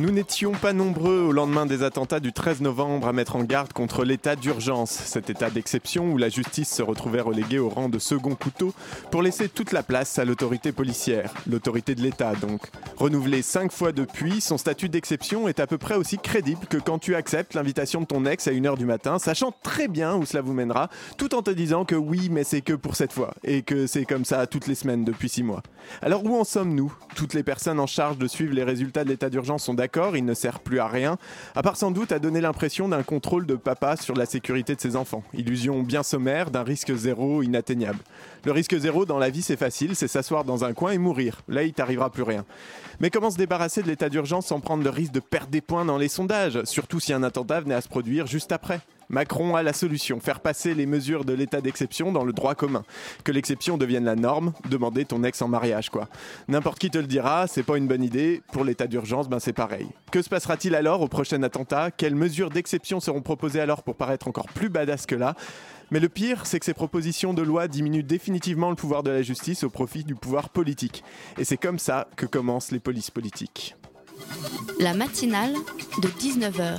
Nous n'étions pas nombreux au lendemain des attentats du 13 novembre à mettre en garde contre l'état d'urgence, cet état d'exception où la justice se retrouvait reléguée au rang de second couteau pour laisser toute la place à l'autorité policière, l'autorité de l'État donc. Renouvelé cinq fois depuis, son statut d'exception est à peu près aussi crédible que quand tu acceptes l'invitation de ton ex à 1h du matin, sachant très bien où cela vous mènera, tout en te disant que oui, mais c'est que pour cette fois, et que c'est comme ça toutes les semaines depuis six mois. Alors où en sommes-nous? Toutes les personnes en charge de suivre les résultats de l'état d'urgence sont d'accord, il ne sert plus à rien, à part sans doute à donner l'impression d'un contrôle de papa sur la sécurité de ses enfants. Illusion bien sommaire d'un risque zéro inatteignable. Le risque zéro dans la vie c'est facile, c'est s'asseoir dans un coin et mourir. Là il t'arrivera plus rien. Mais comment se débarrasser de l'état d'urgence sans prendre le risque de perdre des points dans les sondages, surtout si un attentat venait à se produire juste après? Macron a la solution, faire passer les mesures de l'état d'exception dans le droit commun. Que l'exception devienne la norme, demander ton ex en mariage quoi. N'importe qui te le dira, c'est pas une bonne idée, pour l'état d'urgence, ben c'est pareil. Que se passera-t-il alors au prochain attentat? Quelles mesures d'exception seront proposées alors pour paraître encore plus badass que là? Mais le pire, c'est que ces propositions de loi diminuent définitivement le pouvoir de la justice au profit du pouvoir politique. Et c'est comme ça que commencent les polices politiques. La matinale de 19h,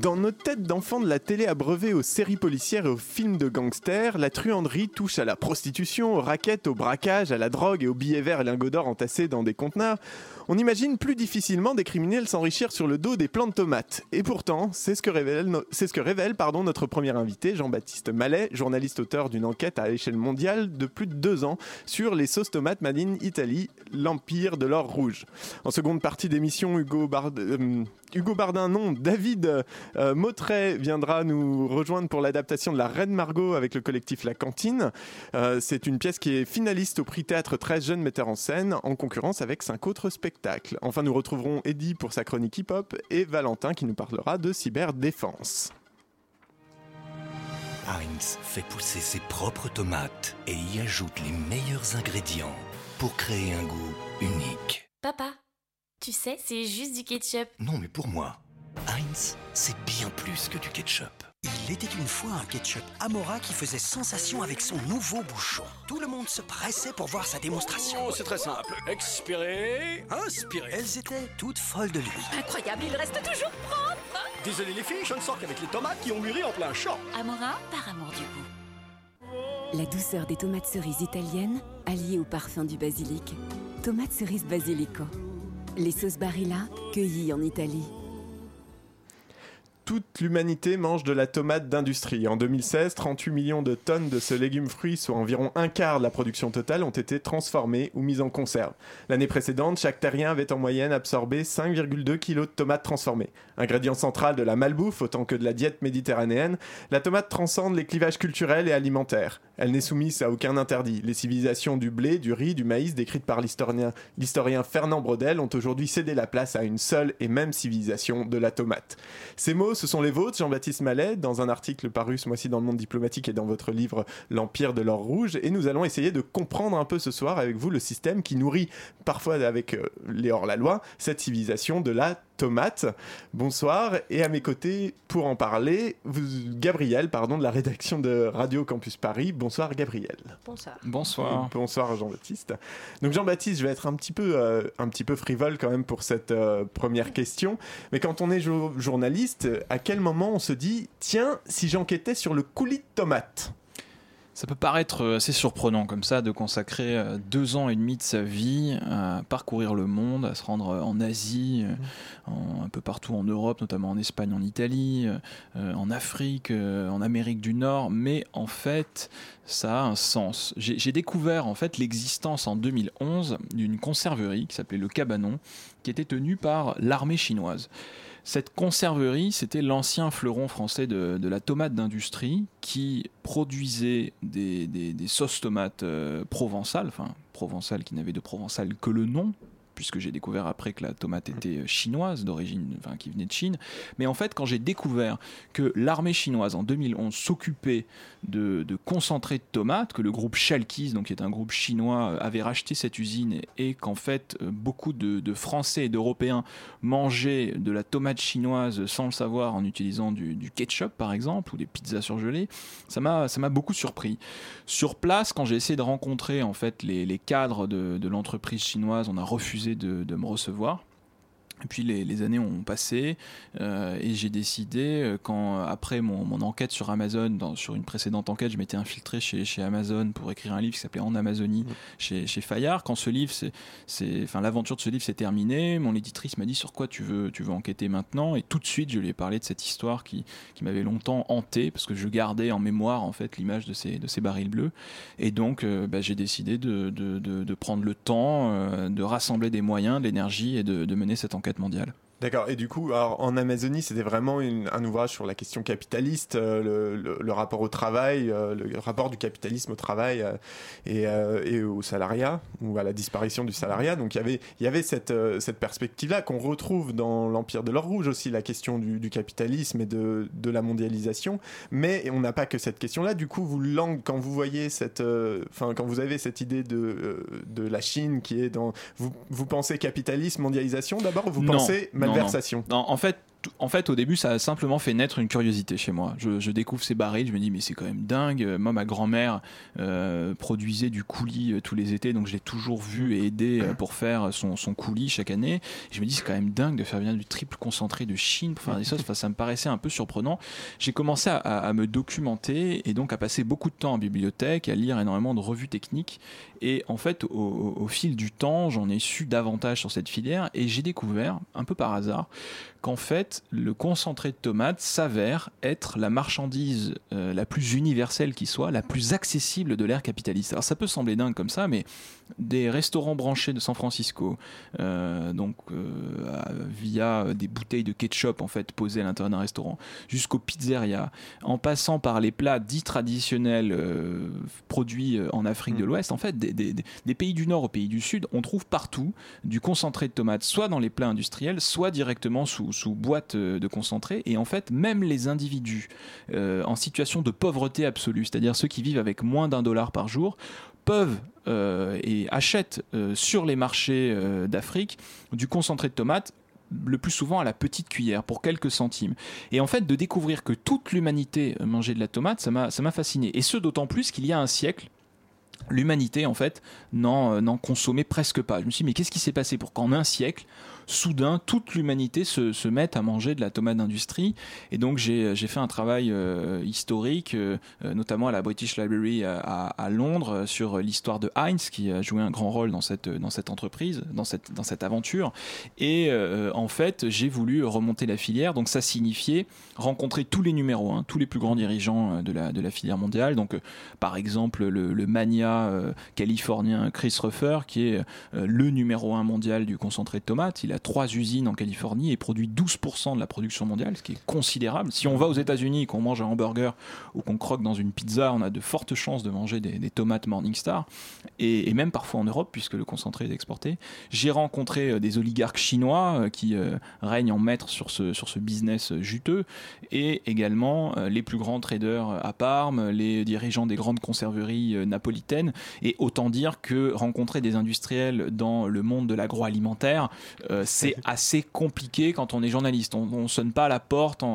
Dans nos têtes d'enfants de la télé abreuvée aux séries policières et aux films de gangsters, la truanderie touche à la prostitution, aux raquettes, au braquage, à la drogue et aux billets verts et lingots d'or entassés dans des conteneurs. On imagine plus difficilement des criminels s'enrichir sur le dos des plants de tomates. Et pourtant, c'est ce que révèle, notre premier invité, Jean-Baptiste Mallet, journaliste auteur d'une enquête à l'échelle mondiale de plus de deux ans sur les sauces tomates made in Italy, l'empire de l'or rouge. En seconde partie d'émission, Hugo, Bard- euh, Hugo Bardin, non, David euh, Mautret viendra nous rejoindre pour l'adaptation de La Reine Margot avec le collectif La Cantine. Euh, c'est une pièce qui est finaliste au prix théâtre 13 jeunes metteurs en scène en concurrence avec cinq autres spectacles. Enfin, nous retrouverons Eddie pour sa chronique hip-hop et Valentin qui nous parlera de cyberdéfense. Heinz fait pousser ses propres tomates et y ajoute les meilleurs ingrédients pour créer un goût unique. Papa, tu sais, c'est juste du ketchup. Non, mais pour moi, Heinz, c'est bien plus que du ketchup. Il était une fois un ketchup Amora qui faisait sensation avec son nouveau bouchon. Tout le monde se pressait pour voir sa démonstration. Oh, c'est très simple. Expirez, inspirez. Elles étaient toutes folles de lui. Incroyable, il reste toujours propre. Désolé les filles, je ne sors qu'avec les tomates qui ont mûri en plein champ. Amora, par amour du goût. La douceur des tomates cerises italiennes, alliée au parfum du basilic. Tomates cerises basilico. Les sauces Barilla, cueillies en Italie. Toute l'humanité mange de la tomate d'industrie. En 2016, 38 millions de tonnes de ce légume-fruit, soit environ un quart de la production totale, ont été transformées ou mises en conserve. L'année précédente, chaque terrien avait en moyenne absorbé 5,2 kg de tomates transformées. Ingrédient central de la malbouffe autant que de la diète méditerranéenne, la tomate transcende les clivages culturels et alimentaires. Elle n'est soumise à aucun interdit. Les civilisations du blé, du riz, du maïs, décrites par l'historien Fernand Brodel, ont aujourd'hui cédé la place à une seule et même civilisation de la tomate. Ces mots, ce sont les vôtres, Jean-Baptiste Mallet, dans un article paru ce mois-ci dans le monde diplomatique et dans votre livre L'Empire de l'or rouge. Et nous allons essayer de comprendre un peu ce soir avec vous le système qui nourrit, parfois avec euh, les hors-la-loi, cette civilisation de la tomate. Bonsoir. Et à mes côtés, pour en parler, vous, Gabriel, pardon, de la rédaction de Radio Campus Paris. Bonsoir, Gabriel. Bonsoir. bonsoir. Bonsoir Jean-Baptiste. Donc Jean-Baptiste, je vais être un petit peu, euh, un petit peu frivole quand même pour cette euh, première question. Mais quand on est jo- journaliste, à quel moment on se dit, tiens, si j'enquêtais sur le coulis de tomate? Ça peut paraître euh, assez surprenant comme ça de consacrer euh, deux ans et demi de sa vie à parcourir le monde, à se rendre euh, en Asie, en- un peu partout en Europe, notamment en Espagne, en Italie, en Afrique, en Amérique du Nord. Mais en fait, ça a un sens. J'ai j'ai découvert en fait l'existence en 2011 d'une conserverie qui s'appelait le Cabanon, qui était tenue par l'armée chinoise. Cette conserverie, c'était l'ancien fleuron français de, la tomate d'industrie qui produisait des sauces tomates euh, provençales, enfin provençales qui n'avaient de provençal que le nom, puisque j'ai découvert après que la tomate était euh, chinoise d'origine, enfin qui venait de Chine. Mais en fait, quand j'ai découvert que l'armée chinoise en 2011 s'occupait de, de concentré de tomates, que le groupe Chalkis, donc qui est un groupe chinois, euh, avait racheté cette usine et, et qu'en fait euh, beaucoup de, de Français et d'Européens mangeaient de la tomate chinoise sans le savoir en utilisant du, du ketchup par exemple ou des pizzas surgelées, ça m'a ça m'a beaucoup surpris. Sur place, quand j'ai essayé de rencontrer en fait les, les cadres de, de l'entreprise chinoise, on a refusé de, me recevoir. Et puis les, les années ont passé euh, et j'ai décidé, euh, quand après mon, mon enquête sur Amazon, dans, sur une précédente enquête, je m'étais infiltré chez, chez Amazon pour écrire un livre qui s'appelait En Amazonie chez, chez Fayard. Quand ce livre, c'est, c'est, enfin l'aventure de ce livre s'est terminée, mon éditrice m'a dit sur quoi tu veux, tu veux enquêter maintenant? Et tout de suite je lui ai parlé de cette histoire qui, qui m'avait longtemps hanté parce que je gardais en mémoire en fait l'image de ces, de ces barils bleus. Et donc euh, bah, j'ai décidé de, de, de, prendre le temps, euh, de rassembler des moyens, de l'énergie et de mener cette enquête mondiale. D'accord. Et du coup, alors, en Amazonie, c'était vraiment une- un ouvrage sur la question capitaliste, euh, le, le- le rapport au travail, euh, le rapport du capitalisme au travail euh, et, euh, et au salariat, ou à la disparition du salariat. Donc il y avait, il y avait cette, euh, cette perspective-là qu'on retrouve dans l'Empire de l'Or Rouge aussi, la question du, du capitalisme et de, de la mondialisation. Mais on n'a pas que cette question-là. Du coup, vous, langue, quand vous voyez cette, euh, enfin, quand vous avez cette idée de, euh, de la Chine qui est dans, vous, vous pensez capitalisme, mondialisation d'abord, ou vous Non, pensez non. Malversation Non, en fait, en fait, au début, ça a simplement fait naître une curiosité chez moi. Je, je découvre ces barils, je me dis, mais c'est quand même dingue. Moi, ma grand-mère euh, produisait du coulis euh, tous les étés, donc je l'ai toujours vu et aidé euh, pour faire son, son coulis chaque année. Et je me dis, c'est quand même dingue de faire venir du triple concentré de Chine pour faire des sauces. Enfin, ça me paraissait un peu surprenant. J'ai commencé à, à- à me documenter et donc à passer beaucoup de temps en bibliothèque, à lire énormément de revues techniques. Et en fait, au, au- au fil du temps, j'en ai su davantage sur cette filière et j'ai découvert, un peu par hasard, qu'en fait, le concentré de tomate s'avère être la marchandise euh, la plus universelle qui soit, la plus accessible de l'ère capitaliste. Alors ça peut sembler dingue comme ça, mais des restaurants branchés de San Francisco, euh, donc euh, via des bouteilles de ketchup en fait posées à l'intérieur d'un restaurant, jusqu'aux pizzerias, en passant par les plats dits traditionnels euh, produits en Afrique de l'Ouest, en fait, des, des- des- des pays du Nord aux pays du Sud, on trouve partout du concentré de tomates, soit dans les plats industriels, soit directement sous, sous boîte de concentré. Et en fait, même les individus en situation de pauvreté absolue, c'est-à-dire ceux qui vivent avec moins d'un dollar par jour, peuvent euh, et achètent euh, sur les marchés euh, d'Afrique du concentré de tomates le plus souvent à la petite cuillère pour quelques centimes. Et en fait, de découvrir que toute l'humanité mangeait de la tomate, ça m'a fasciné. Et ce, d'autant plus qu'il y a un siècle, l'humanité, en fait, n'en consommait presque pas. Je me suis dit, mais qu'est-ce qui s'est passé pour qu'en un siècle, soudain, toute l'humanité se, se mette à manger de la tomate d'industrie Et donc, j'ai fait un travail euh, historique, euh, euh, notamment à la British Library à, Londres, sur l'histoire de Heinz, qui a joué un grand rôle dans cette, dans cette entreprise, dans cette, aventure. Et en fait, j'ai voulu remonter la filière. Donc, ça signifiait rencontrer tous les numéros 1, tous les plus grands dirigeants de la, filière mondiale. Donc, par exemple, le, mania californien Chris Ruffer, qui est le numéro 1 mondial du concentré de tomates. A trois usines en Californie et produit 12% de la production mondiale, ce qui est considérable. Si on va aux États-Unis et qu'on mange un hamburger ou qu'on croque dans une pizza, on a de fortes chances de manger des, des tomates Morningstar. Et, et même parfois en Europe, puisque le concentré est exporté. J'ai rencontré euh, des oligarques chinois euh, qui euh, règnent en maître sur ce, sur ce business juteux et également les plus grands traders à Parme, les dirigeants des grandes conserveries napolitaines. Et autant dire que rencontrer des industriels dans le monde de l'agroalimentaire, euh, c'est assez compliqué quand on est journaliste. On, on sonne pas à la porte en,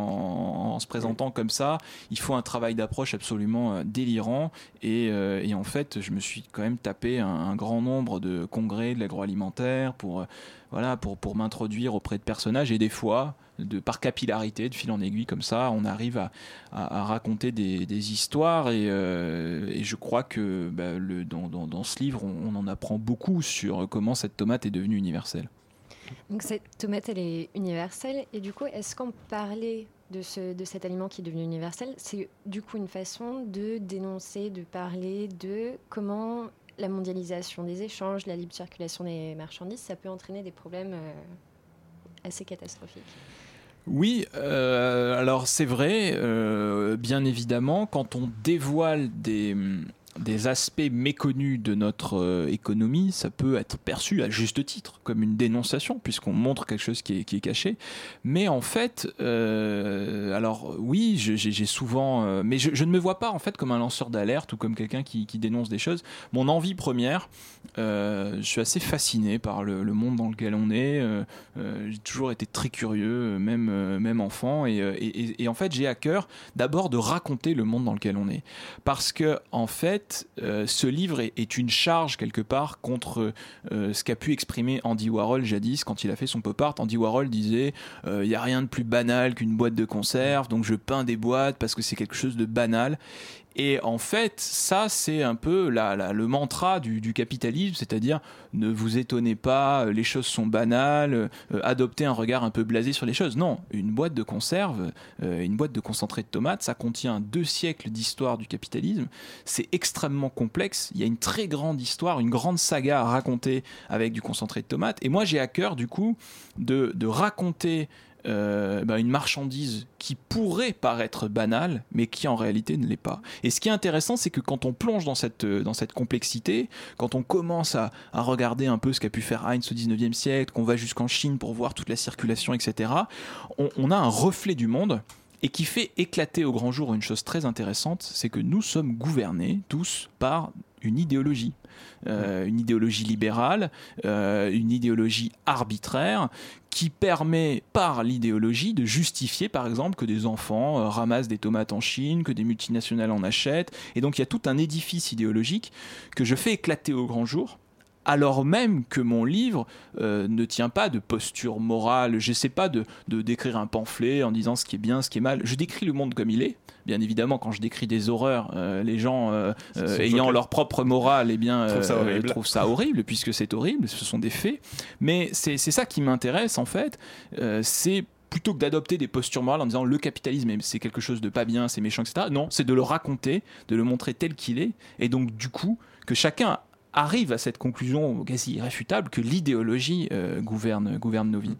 en se présentant comme ça. Il faut un travail d'approche absolument euh, délirant. Et, euh, et en fait, je me suis quand même tapé un, un grand nombre de congrès de l'agroalimentaire pour, euh, voilà, pour, pour m'introduire auprès de personnages. Et des fois, de, par capillarité, de fil en aiguille comme ça, on arrive à, à- à raconter des, des histoires. Et, euh, et je crois que bah, le, dans, dans- dans ce livre, on, on en apprend beaucoup sur comment cette tomate est devenue universelle. Donc cette tomate, elle est universelle. Et du coup, est-ce qu'on parlait de, ce, de cet aliment qui est devenu universel C'est du coup une façon de dénoncer, de parler de comment la mondialisation des échanges, la libre circulation des marchandises, ça peut entraîner des problèmes euh, assez catastrophiques? Oui, euh, alors c'est vrai, euh, bien évidemment, quand on dévoile des, des aspects méconnus de notre euh, économie, ça peut être perçu à juste titre comme une dénonciation, puisqu'on montre quelque chose qui est, caché. Mais en fait, euh, alors oui, j'ai souvent, euh, mais je, ne me vois pas en fait comme un lanceur d'alerte ou comme quelqu'un qui, dénonce des choses. Mon envie première, je suis assez fasciné par le, monde dans lequel on est. j'ai toujours été très curieux, même, même enfant, et- et en fait, j'ai à cœur d'abord de raconter le monde dans lequel on est, parce que en fait, euh, ce livre est, une charge quelque part contre euh, ce qu'a pu exprimer Andy Warhol jadis quand il a fait son pop art. Andy Warhol disait euh, il n'y a rien de plus banal qu'une boîte de conserve, donc je peins des boîtes parce que c'est quelque chose de banal. Et en fait, ça, c'est un peu le mantra du capitalisme, c'est-à-dire ne vous étonnez pas, les choses sont banales, euh, adoptez un regard un peu blasé sur les choses. Non, une boîte de conserve, euh, une boîte de concentré de tomates, ça contient deux siècles d'histoire du capitalisme. C'est extrêmement complexe. Il y a une très grande histoire, une grande saga à raconter avec du concentré de tomates. Et moi, j'ai à cœur, du coup, de, raconter euh, bah, une marchandise qui pourrait paraître banale, mais qui en réalité ne l'est pas. Et ce qui est intéressant, c'est que quand on plonge dans cette, euh, complexité, quand on commence à regarder un peu ce qu'a pu faire Heinz au 19e siècle, qu'on va jusqu'en Chine pour voir toute la circulation, etc., on, on a un reflet du monde et qui fait éclater au grand jour une chose très intéressante, c'est que nous sommes gouvernés tous par une idéologie. Euh, une idéologie libérale, euh, une idéologie arbitraire qui permet par l'idéologie de justifier par exemple que des enfants euh, ramassent des tomates en Chine, que des multinationales en achètent. Et donc il y a tout un édifice idéologique que je fais éclater au grand jour alors même que mon livre euh, ne tient pas de posture morale. Je sais pas de, de décrire un pamphlet en disant ce qui est bien, ce qui est mal. Je décris le monde comme il est. Bien évidemment, quand je décris des horreurs, euh, les gens euh, ayant leur propre morale, eh bien, Trouvent ça trouvent ça horrible, puisque c'est horrible. Ce sont des faits. Mais c'est c'est ça qui m'intéresse en fait. C'est plutôt que d'adopter des postures morales en disant le capitalisme c'est quelque chose de pas bien, c'est méchant, etc. Non, c'est de le raconter, de le montrer tel qu'il est, et donc du coup que chacun arrive à cette conclusion quasi irréfutable que l'idéologie euh, gouverne, gouverne nos vies.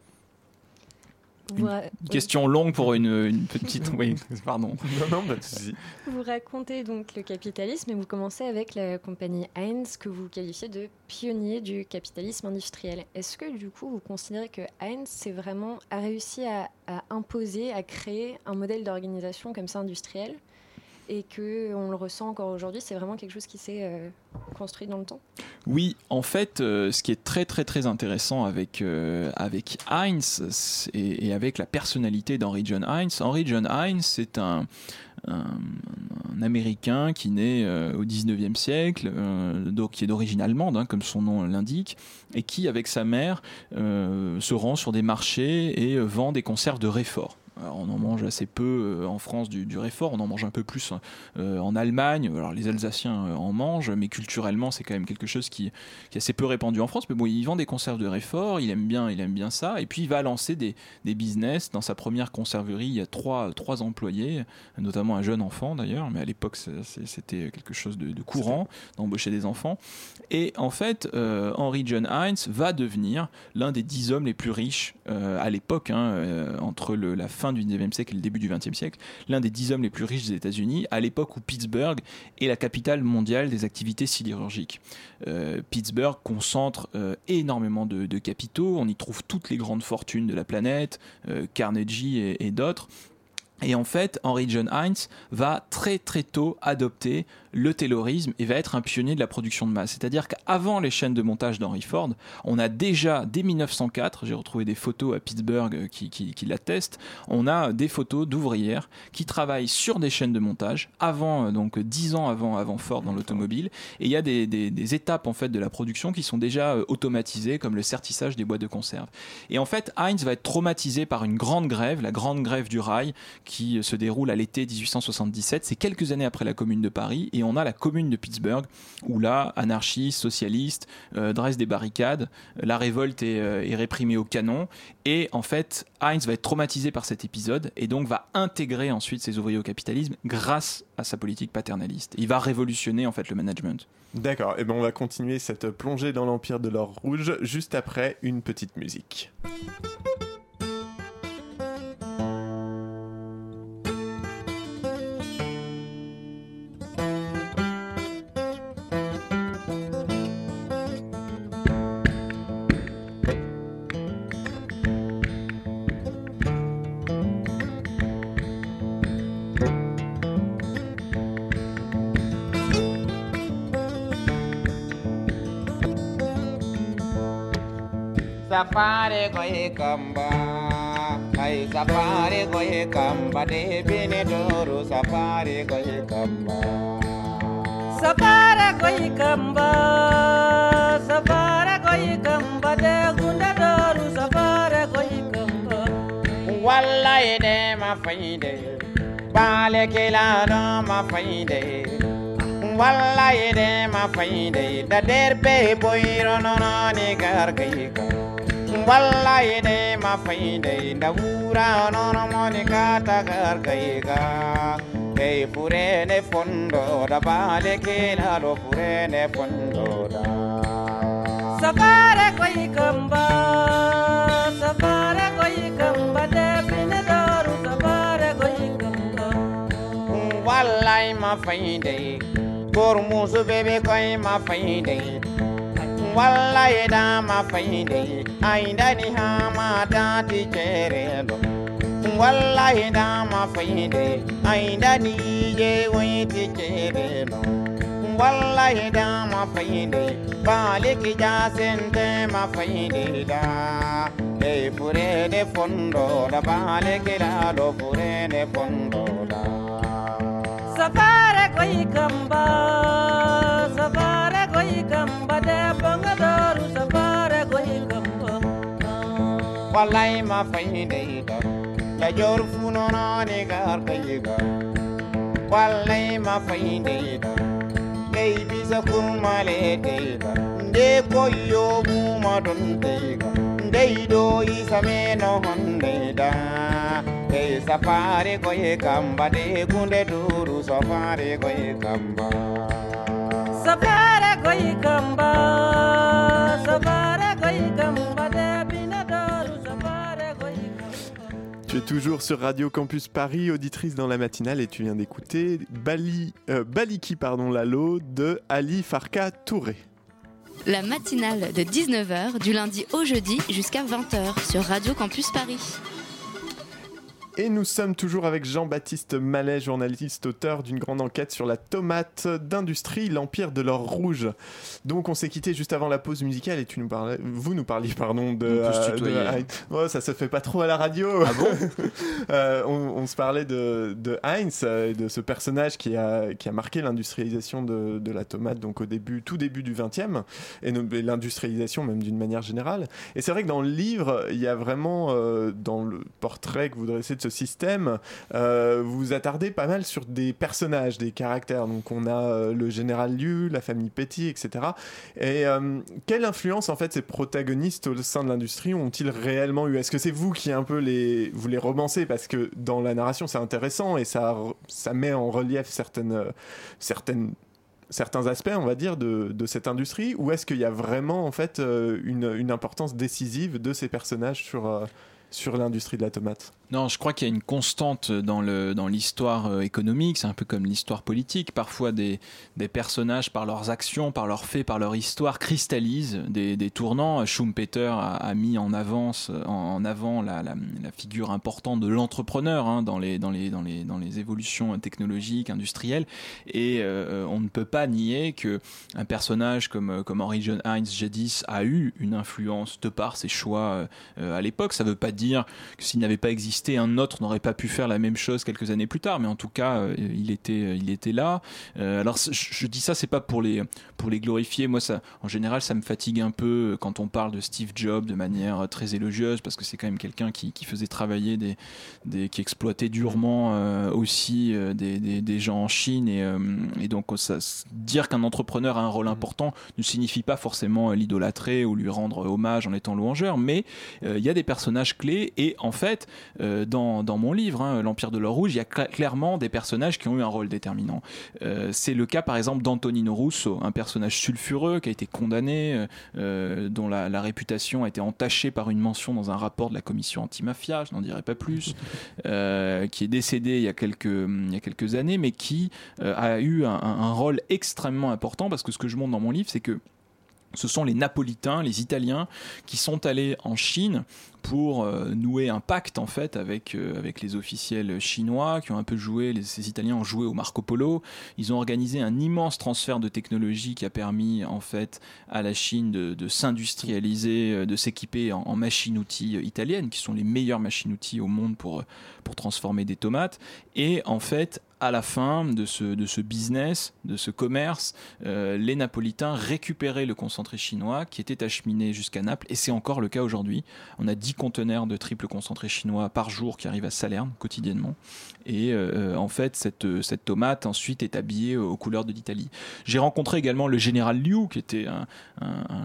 Une question longue pour une, une petite. Oui, pardon. Non, non, pas de souci. Vous racontez donc le capitalisme et vous commencez avec la compagnie Heinz que vous qualifiez de pionnier du capitalisme industriel. Est-ce que du coup vous considérez que Heinz c'est vraiment a réussi à, à imposer, à créer un modèle d'organisation comme ça industriel? Et que on le ressent encore aujourd'hui, c'est vraiment quelque chose qui s'est euh, construit dans le temps Oui, en fait, euh, ce qui est très très très intéressant avec, euh, avec Heinz et, avec la personnalité d'Henry John Heinz, Henry John Heinz, c'est un, Américain qui naît au 19e siècle, qui est d'origine allemande, hein, comme son nom l'indique, et qui, avec sa mère, se rend sur des marchés et vend des conserves de réfort. Alors, on en mange assez peu euh, en France du, du réfort, on en mange un peu plus euh, en Allemagne. Alors les Alsaciens euh, en mangent, mais culturellement c'est quand même quelque chose qui, qui est assez peu répandu en France. Mais bon, il vend des conserves de réfort, il aime bien, il aime bien ça, et puis il va lancer des, des business. Dans sa première conserverie, il y a trois, trois employés, notamment un jeune enfant d'ailleurs, mais à l'époque c'était quelque chose de, courant d'embaucher des enfants. Et en fait, euh, Henry John Heinz va devenir l'un des dix hommes les plus riches euh, à l'époque, hein, euh, entre la fin du 19e siècle et le début du 20e siècle, l'un des dix hommes les plus riches des États-Unis, à l'époque où Pittsburgh est la capitale mondiale des activités sidérurgiques. Euh, Pittsburgh concentre euh, énormément de, capitaux, on y trouve toutes les grandes fortunes de la planète, euh, Carnegie et, et d'autres. Et en fait, Henry John Heinz va très très tôt adopter le taylorisme et va être un pionnier de la production de masse. C'est-à-dire qu'avant les chaînes de montage d'Henry Ford, on a déjà, dès 1904, j'ai retrouvé des photos à Pittsburgh euh, qui, l'attestent, on a des photos d'ouvrières qui travaillent sur des chaînes de montage avant, euh, donc 10 ans avant, avant Ford dans l'automobile. Et il y a des, étapes en fait de la production qui sont déjà euh, automatisées, comme le sertissage des boîtes de conserve. Et en fait, Heinz va être traumatisé par une grande grève, la grande grève du rail, qui se déroule à l'été 1877. C'est quelques années après la Commune de Paris, et a la Commune de Pittsburgh, où là, anarchistes, socialistes euh, dressent des barricades, la révolte est, euh, est réprimée au canon, et en fait, Heinz va être traumatisé par cet épisode, et donc va intégrer ensuite ses ouvriers au capitalisme grâce à sa politique paternaliste. Il va révolutionner en fait le management. D'accord, et ben on va continuer cette plongée dans l'Empire de l'Or Rouge juste après une petite musique. Goy kamba ay safari goy kamba de bine doru safari goy kamba safari goy kamba safari goy kamba de gunda doru safari goy kamba wallahi de ma faide bale kelano ma faide wallahi de ma faide da derbe boyro nono ni gargayka wallahi dai mafai dai da wura nono moni kata gar ga dai fure ne fondo da bale ke na lo fure ne fondo da sakare koi kamba sakare koi kamba de bin daru sakare koi kamba wallahi mafai dai gormusu bebe koi mafai dai Wallahi da ma faide Ainda ni ha ma da ti chere cherelo Wallahi da ma faide Ainda ni ye wi ti chere cherelo Wallahi da ma faide Balik ja sente ma faide da. E fure de fondo da balik la do fure de fondo da. Safari koi kamba wallahi ma fayida yiga ya jor funo no ne gar kayiga wallahi ma fayida yiga dai bisa kurma le daiga de koyo mu ma don daiga dai do isame no honde da dai safari ko ye kamba de gunde duru safari ko ye kamba Tu es toujours sur Radio Campus Paris, auditrice dans la matinale, et tu viens d'écouter Bali, euh, Baliki pardon, Lalo de Ali Farka Touré. La matinale de 19h du lundi au jeudi jusqu'à 20h sur Radio Campus Paris. Et nous sommes toujours avec Jean-Baptiste Mallet, journaliste, auteur d'une grande enquête sur la tomate d'industrie, l'empire de l'or rouge. Donc on s'est quitté juste avant la pause musicale et tu nous parlais, vous nous parliez pardon de, euh, de- Oh, ça se fait pas trop à la radio. Ah bon Euh, on, on se parlait de, de Heinz euh, de ce personnage qui a, qui a marqué l'industrialisation de, de la tomate donc au début, tout début du 20e et, no- et l'industrialisation même d'une manière générale. Et c'est vrai que dans le livre, il y a vraiment euh, dans le portrait que vous dressez de ce système, euh, vous attardez pas mal sur des personnages, des caractères. Donc on a euh, le général Liu, la famille Petit, etc. Et euh, quelle influence en fait ces protagonistes au sein de l'industrie ont-ils réellement eu? Est-ce que c'est vous qui un peu les vous les romancez? Parce que dans la narration c'est intéressant et ça ça met en relief certaines certaines certains aspects, on va dire, de, de cette industrie, ou est-ce qu'il y a vraiment en fait une, une importance décisive de ces personnages sur, sur l'industrie de la tomate? Non, je crois qu'il y a une constante dans le dans l'histoire euh, économique. C'est un peu comme l'histoire politique. Parfois, des, des personnages, par leurs actions, par leurs faits, par leur histoire, cristallisent des, des tournants. Schumpeter a, mis en avance en, avant la, la, figure importante de l'entrepreneur hein, dans les dans les dans les dans les évolutions technologiques, industrielles. Et euh, on ne peut pas nier que un personnage comme comme Henry John Heinz jadis a eu une influence de par ses choix euh, à l'époque. Ça ne veut pas dire que s'il n'avait pas existé, un autre n'aurait pas pu faire la même chose quelques années plus tard. Mais en tout cas, euh, il était, il était là. Euh, alors, je, je dis ça, c'est pas pour les, pour les glorifier. Moi, ça, en général, ça me fatigue un peu quand on parle de Steve Jobs de manière très élogieuse, parce que c'est quand même quelqu'un qui, qui faisait travailler des, des, qui exploitait durement euh, aussi euh, des, des, des gens en Chine. Et, euh, et donc, ça, dire qu'un entrepreneur a un rôle important ne signifie pas forcément l'idolâtrer ou lui rendre hommage en étant louangeur, mais euh, il y a des personnages clés et en fait, euh, dans, dans, mon livre, hein, L'Empire de l'Or Rouge, il y a cl clairement des personnages qui ont eu un rôle déterminant. Euh, c'est le cas par exemple d'Antonino Russo, un personnage sulfureux qui a été condamné, euh, dont la, la, réputation a été entachée par une mention dans un rapport de la commission antimafia, je n'en dirai pas plus, qui est décédé il y a quelques, il y a quelques années, mais qui a eu un, un rôle extrêmement important parce que ce que je montre dans mon livre, c'est que ce sont les Napolitains, les Italiens, qui sont allés en Chine pour euh, nouer un pacte en fait avec, euh, avec les officiels chinois qui ont un peu joué, les, ces Italiens ont joué au Marco Polo. Ils ont organisé un immense transfert de technologie qui a permis en fait à la Chine de, s'industrialiser, euh, de s'équiper en, en machines-outils italiennes qui sont les meilleures machines-outils au monde pour, pour transformer des tomates. Et en fait, à la fin de ce, business, de ce commerce, euh, les Napolitains récupéraient le concentré chinois qui était acheminé jusqu'à Naples, et c'est encore le cas aujourd'hui. On a 10 conteneurs de triple concentré chinois par jour qui arrivent à Salerne quotidiennement, et euh, en fait, cette, cette tomate ensuite est habillée aux couleurs de l'Italie. J'ai rencontré également le général Liu, qui était un,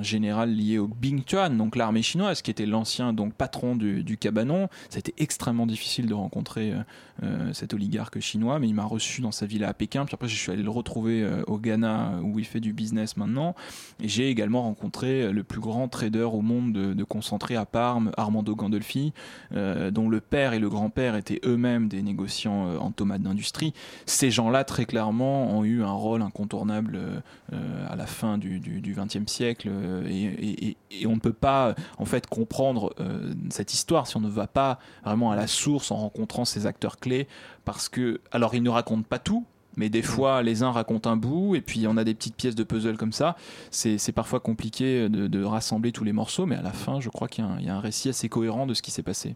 général lié au Bingtuan, donc l'armée chinoise, qui était l'ancien donc patron du, du cabanon. Été extrêmement difficile de rencontrer euh, euh, cet oligarque chinois, mais il m'a reçu dans sa villa à Pékin. Puis après, je suis allé le retrouver euh, au Ghana où il fait du business maintenant. Et j'ai également rencontré le plus grand trader au monde de, concentré à Parme, Armando Gandolfi, euh, dont le père et le grand-père étaient eux-mêmes des négociants euh, en tomates d'industrie. Ces gens-là, très clairement, ont eu un rôle incontournable euh, à la fin du, XXe siècle. euh, et, et- on ne peut pas, en fait, comprendre euh, cette histoire si on ne va pas vraiment à la source en rencontrant ces acteurs clés. Parce que, alors, ils ne racontent pas tout. Mais des fois, les uns racontent un bout, et puis on a des petites pièces de puzzle comme ça. C'est parfois compliqué de, de rassembler tous les morceaux, mais à la fin, je crois qu'il y, a un- il y a un récit assez cohérent de ce qui s'est passé.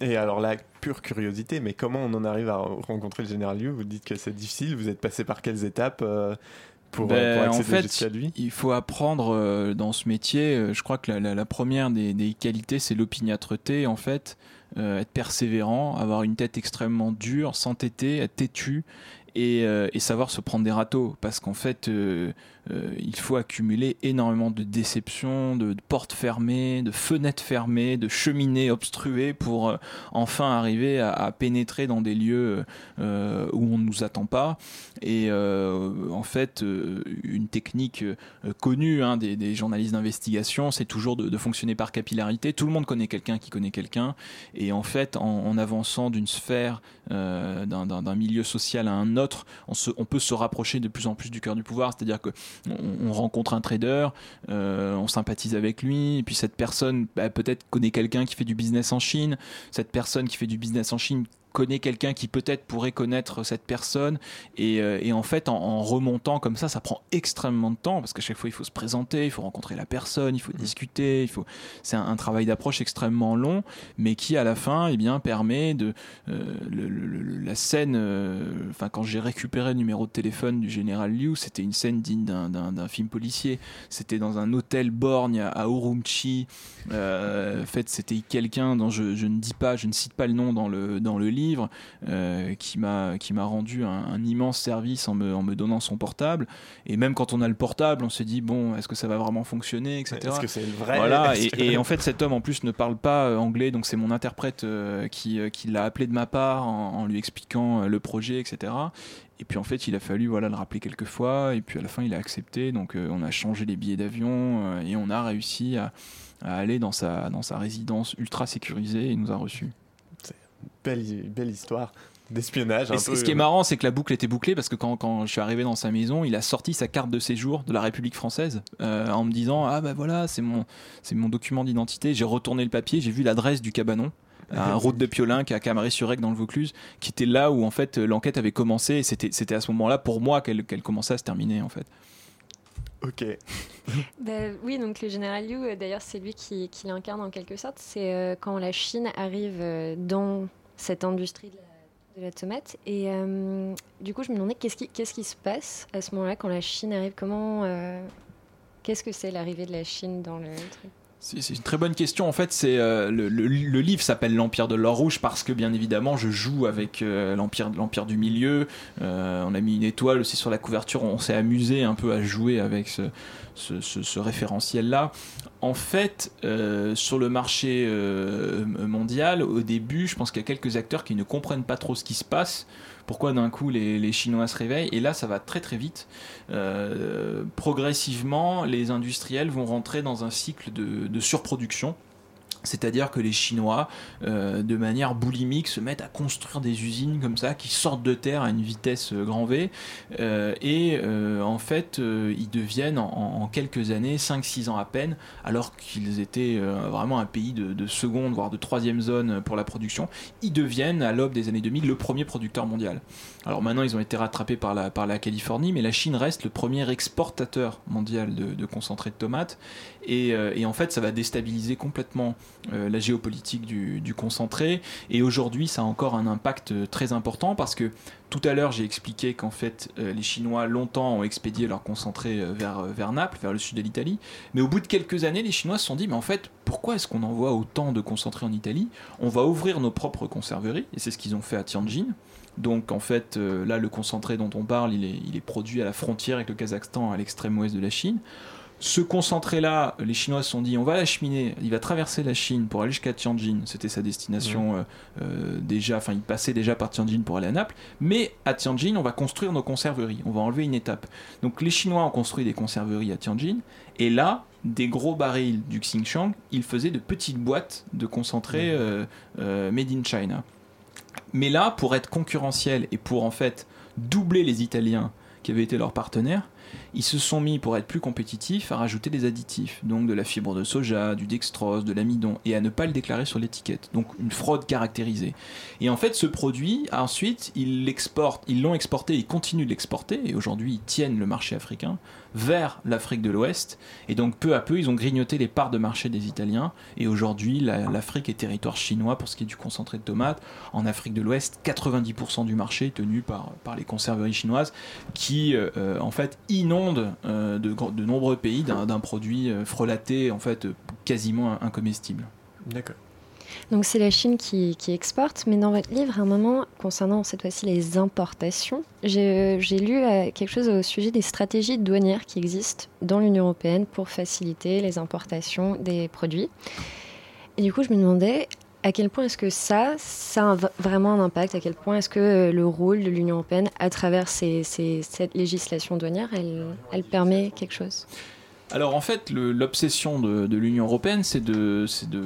Et alors la pure curiosité, mais comment on en arrive à rencontrer le général Liu? Vous dites que c'est difficile, vous êtes passé par quelles étapes euh, pour, Ben, pour en accéder fait, jusqu'à lui? il faut apprendre euh, dans ce métier. euh, je crois que la, la- la première des, des qualités, c'est l'opiniâtreté. En fait, Euh, être persévérant, avoir une tête extrêmement dure, s'entêter, être têtu. Et, euh, et savoir se prendre des râteaux. Parce qu'en fait euh, euh, il faut accumuler énormément de déceptions, de, portes fermées, de fenêtres fermées, de cheminées obstruées pour euh, enfin arriver à, pénétrer dans des lieux euh, où on ne nous attend pas. Et en fait, une technique connue hein, des, journalistes d'investigation, c'est toujours de, fonctionner par capillarité. Tout le monde connaît quelqu'un qui connaît quelqu'un. Et en fait, en, avançant d'une sphère, d'un- milieu social à un autre, on, on peut se rapprocher de plus en plus du cœur du pouvoir. C'est-à-dire que on, on rencontre un trader, euh, on sympathise avec lui, et puis cette personne bah, peut-être connaît quelqu'un qui fait du business en Chine. Cette personne qui fait du business en Chine connaît quelqu'un qui peut-être pourrait connaître cette personne. Et, euh, et en fait en, en remontant comme ça ça prend extrêmement de temps parce qu'à chaque fois il faut se présenter il faut rencontrer la personne il faut discuter il faut c'est un, un travail d'approche extrêmement long mais qui à la fin eh bien permet de euh, le- le- le- la scène euh, enfin quand j'ai récupéré le numéro de téléphone du général Liu c'était une scène digne d'un- film policier. C'était dans un hôtel borgne à, à Urumqi. Euh, en fait c'était quelqu'un dont je, je ne dis pas je ne cite pas le nom dans le dans le livre euh, qui m'a rendu un, un immense service en me, en me donnant son portable. Et même quand on a le portable on se dit bon est-ce que ça va vraiment fonctionner etc Est-ce que c'est le vrai voilà et, en fait cet homme en plus ne parle pas euh, anglais donc c'est mon interprète euh, qui, qui l'a appelé de ma part en, en lui expliquant le projet etc et puis en fait il a fallu voilà le rappeler quelques fois et puis à la fin il a accepté. Donc euh, on a changé les billets d'avion euh, et on a réussi à, à aller dans sa, dans sa résidence ultra sécurisée et il nous a reçus Belle, belle histoire d'espionnage. et un c- peu. ce qui est marrant, c'est que la boucle était bouclée parce que quand, quand je suis arrivé dans sa maison, il a sorti sa carte de séjour de la République française euh, en me disant Ah bah voilà, c'est mon, c'est mon document d'identité. J'ai retourné le papier, j'ai vu l'adresse du cabanon. à route de Piolin, qui est à Camaret-sur-Aigle dans le Vaucluse, qui était là où en fait l'enquête avait commencé. Et c'était, c'était à ce moment-là pour moi qu'elle, qu'elle commençait à se terminer en fait. Ok. Bah, oui, donc le général Liu, euh, d'ailleurs, c'est lui qui, qui l'incarne en quelque sorte. C'est euh, quand la Chine arrive euh, dans cette industrie de la, tomate. Et euh, du coup, je me demandais qu'est-ce qui, se passe à ce moment-là quand la Chine arrive? Comment. euh, qu'est-ce que c'est l'arrivée de la Chine dans le truc? C'est une très bonne question. En fait, c'est euh, le, livre s'appelle l'Empire de l'or rouge parce que bien évidemment, je joue avec l'empire l'empire du milieu. On a mis une étoile aussi sur la couverture. On s'est amusé un peu à jouer avec ce, ce référentiel-là. En fait, euh, sur le marché euh, mondial, au début, je pense qu'il y a quelques acteurs qui ne comprennent pas trop ce qui se passe. Pourquoi d'un coup les, Chinois se réveillent Et là, ça va très très vite. Euh, progressivement, les industriels vont rentrer dans un cycle de surproduction C'est-à-dire que les Chinois, euh, de manière boulimique, se mettent à construire des usines comme ça, qui sortent de terre à une vitesse euh, grand V. Euh, et en fait, ils deviennent en, quelques années, 5-6 ans à peine, alors qu'ils étaient vraiment un pays de, de seconde, voire de troisième zone pour la production, ils deviennent, à l'aube des années 2000, le premier producteur mondial. Alors maintenant, ils ont été rattrapés par la, Californie, mais la Chine reste le premier exportateur mondial de, de concentré de tomates. Et en fait, ça va déstabiliser complètement euh, la géopolitique du, concentré. Et aujourd'hui, ça a encore un impact euh, très important parce que tout à l'heure, j'ai expliqué qu'en fait, euh, les Chinois longtemps ont expédié leur concentré vers, Naples, vers le sud de l'Italie. Mais au bout de quelques années, les Chinois se sont dit, mais en fait, pourquoi est-ce qu'on envoie autant de concentré en Italie? On va ouvrir nos propres conserveries, et c'est ce qu'ils ont fait à Tianjin. Donc en fait, là, le concentré dont on parle, il est produit à la frontière avec le Kazakhstan, à l'extrême ouest de la Chine. Ce concentré-là, les Chinois se sont dit, on va l'acheminer, il va traverser la Chine pour aller jusqu'à Tianjin, c'était sa destination euh, euh, déjà, enfin il passait déjà par Tianjin pour aller à Naples, mais à Tianjin, on va construire nos conserveries, on va enlever une étape. Donc les Chinois ont construit des conserveries à Tianjin, et là, des gros barils du Xinjiang, ils faisaient de petites boîtes de concentré euh, euh, made in China. Mais là, pour être concurrentiel et pour en fait doubler les Italiens qui avaient été leurs partenaires, ils se sont mis, pour être plus compétitifs, à rajouter des additifs, donc de la fibre de soja, du dextrose, de l'amidon, et à ne pas le déclarer sur l'étiquette. Donc une fraude caractérisée. Et en fait, ce produit, ensuite, ils l'exportent, ils l'ont exporté, ils continuent de l'exporter, et aujourd'hui, ils tiennent le marché africain vers l'Afrique de l'Ouest. Et donc, peu à peu, ils ont grignoté les parts de marché des Italiens. Et aujourd'hui, la- l'Afrique est territoire chinois pour ce qui est du concentré de tomates. En Afrique de l'Ouest, 90% du marché est tenu par, par les conserveries chinoises qui, euh, en fait, inondent euh, de, de nombreux pays d'un produit euh, frelaté, en fait, quasiment incomestible. D'accord. Donc c'est la Chine qui, exporte, mais dans votre livre, à un moment, concernant cette fois-ci les importations, j'ai j'ai lu euh, quelque chose au sujet des stratégies douanières qui existent dans l'Union européenne pour faciliter les importations des produits. Et du coup, je me demandais à quel point est-ce que ça, a vraiment un impact, à quel point est-ce que euh, le rôle de l'Union européenne, à travers cette législation douanière, elle permet quelque chose? Alors en fait, l'obsession de, l'Union européenne, c'est de, de,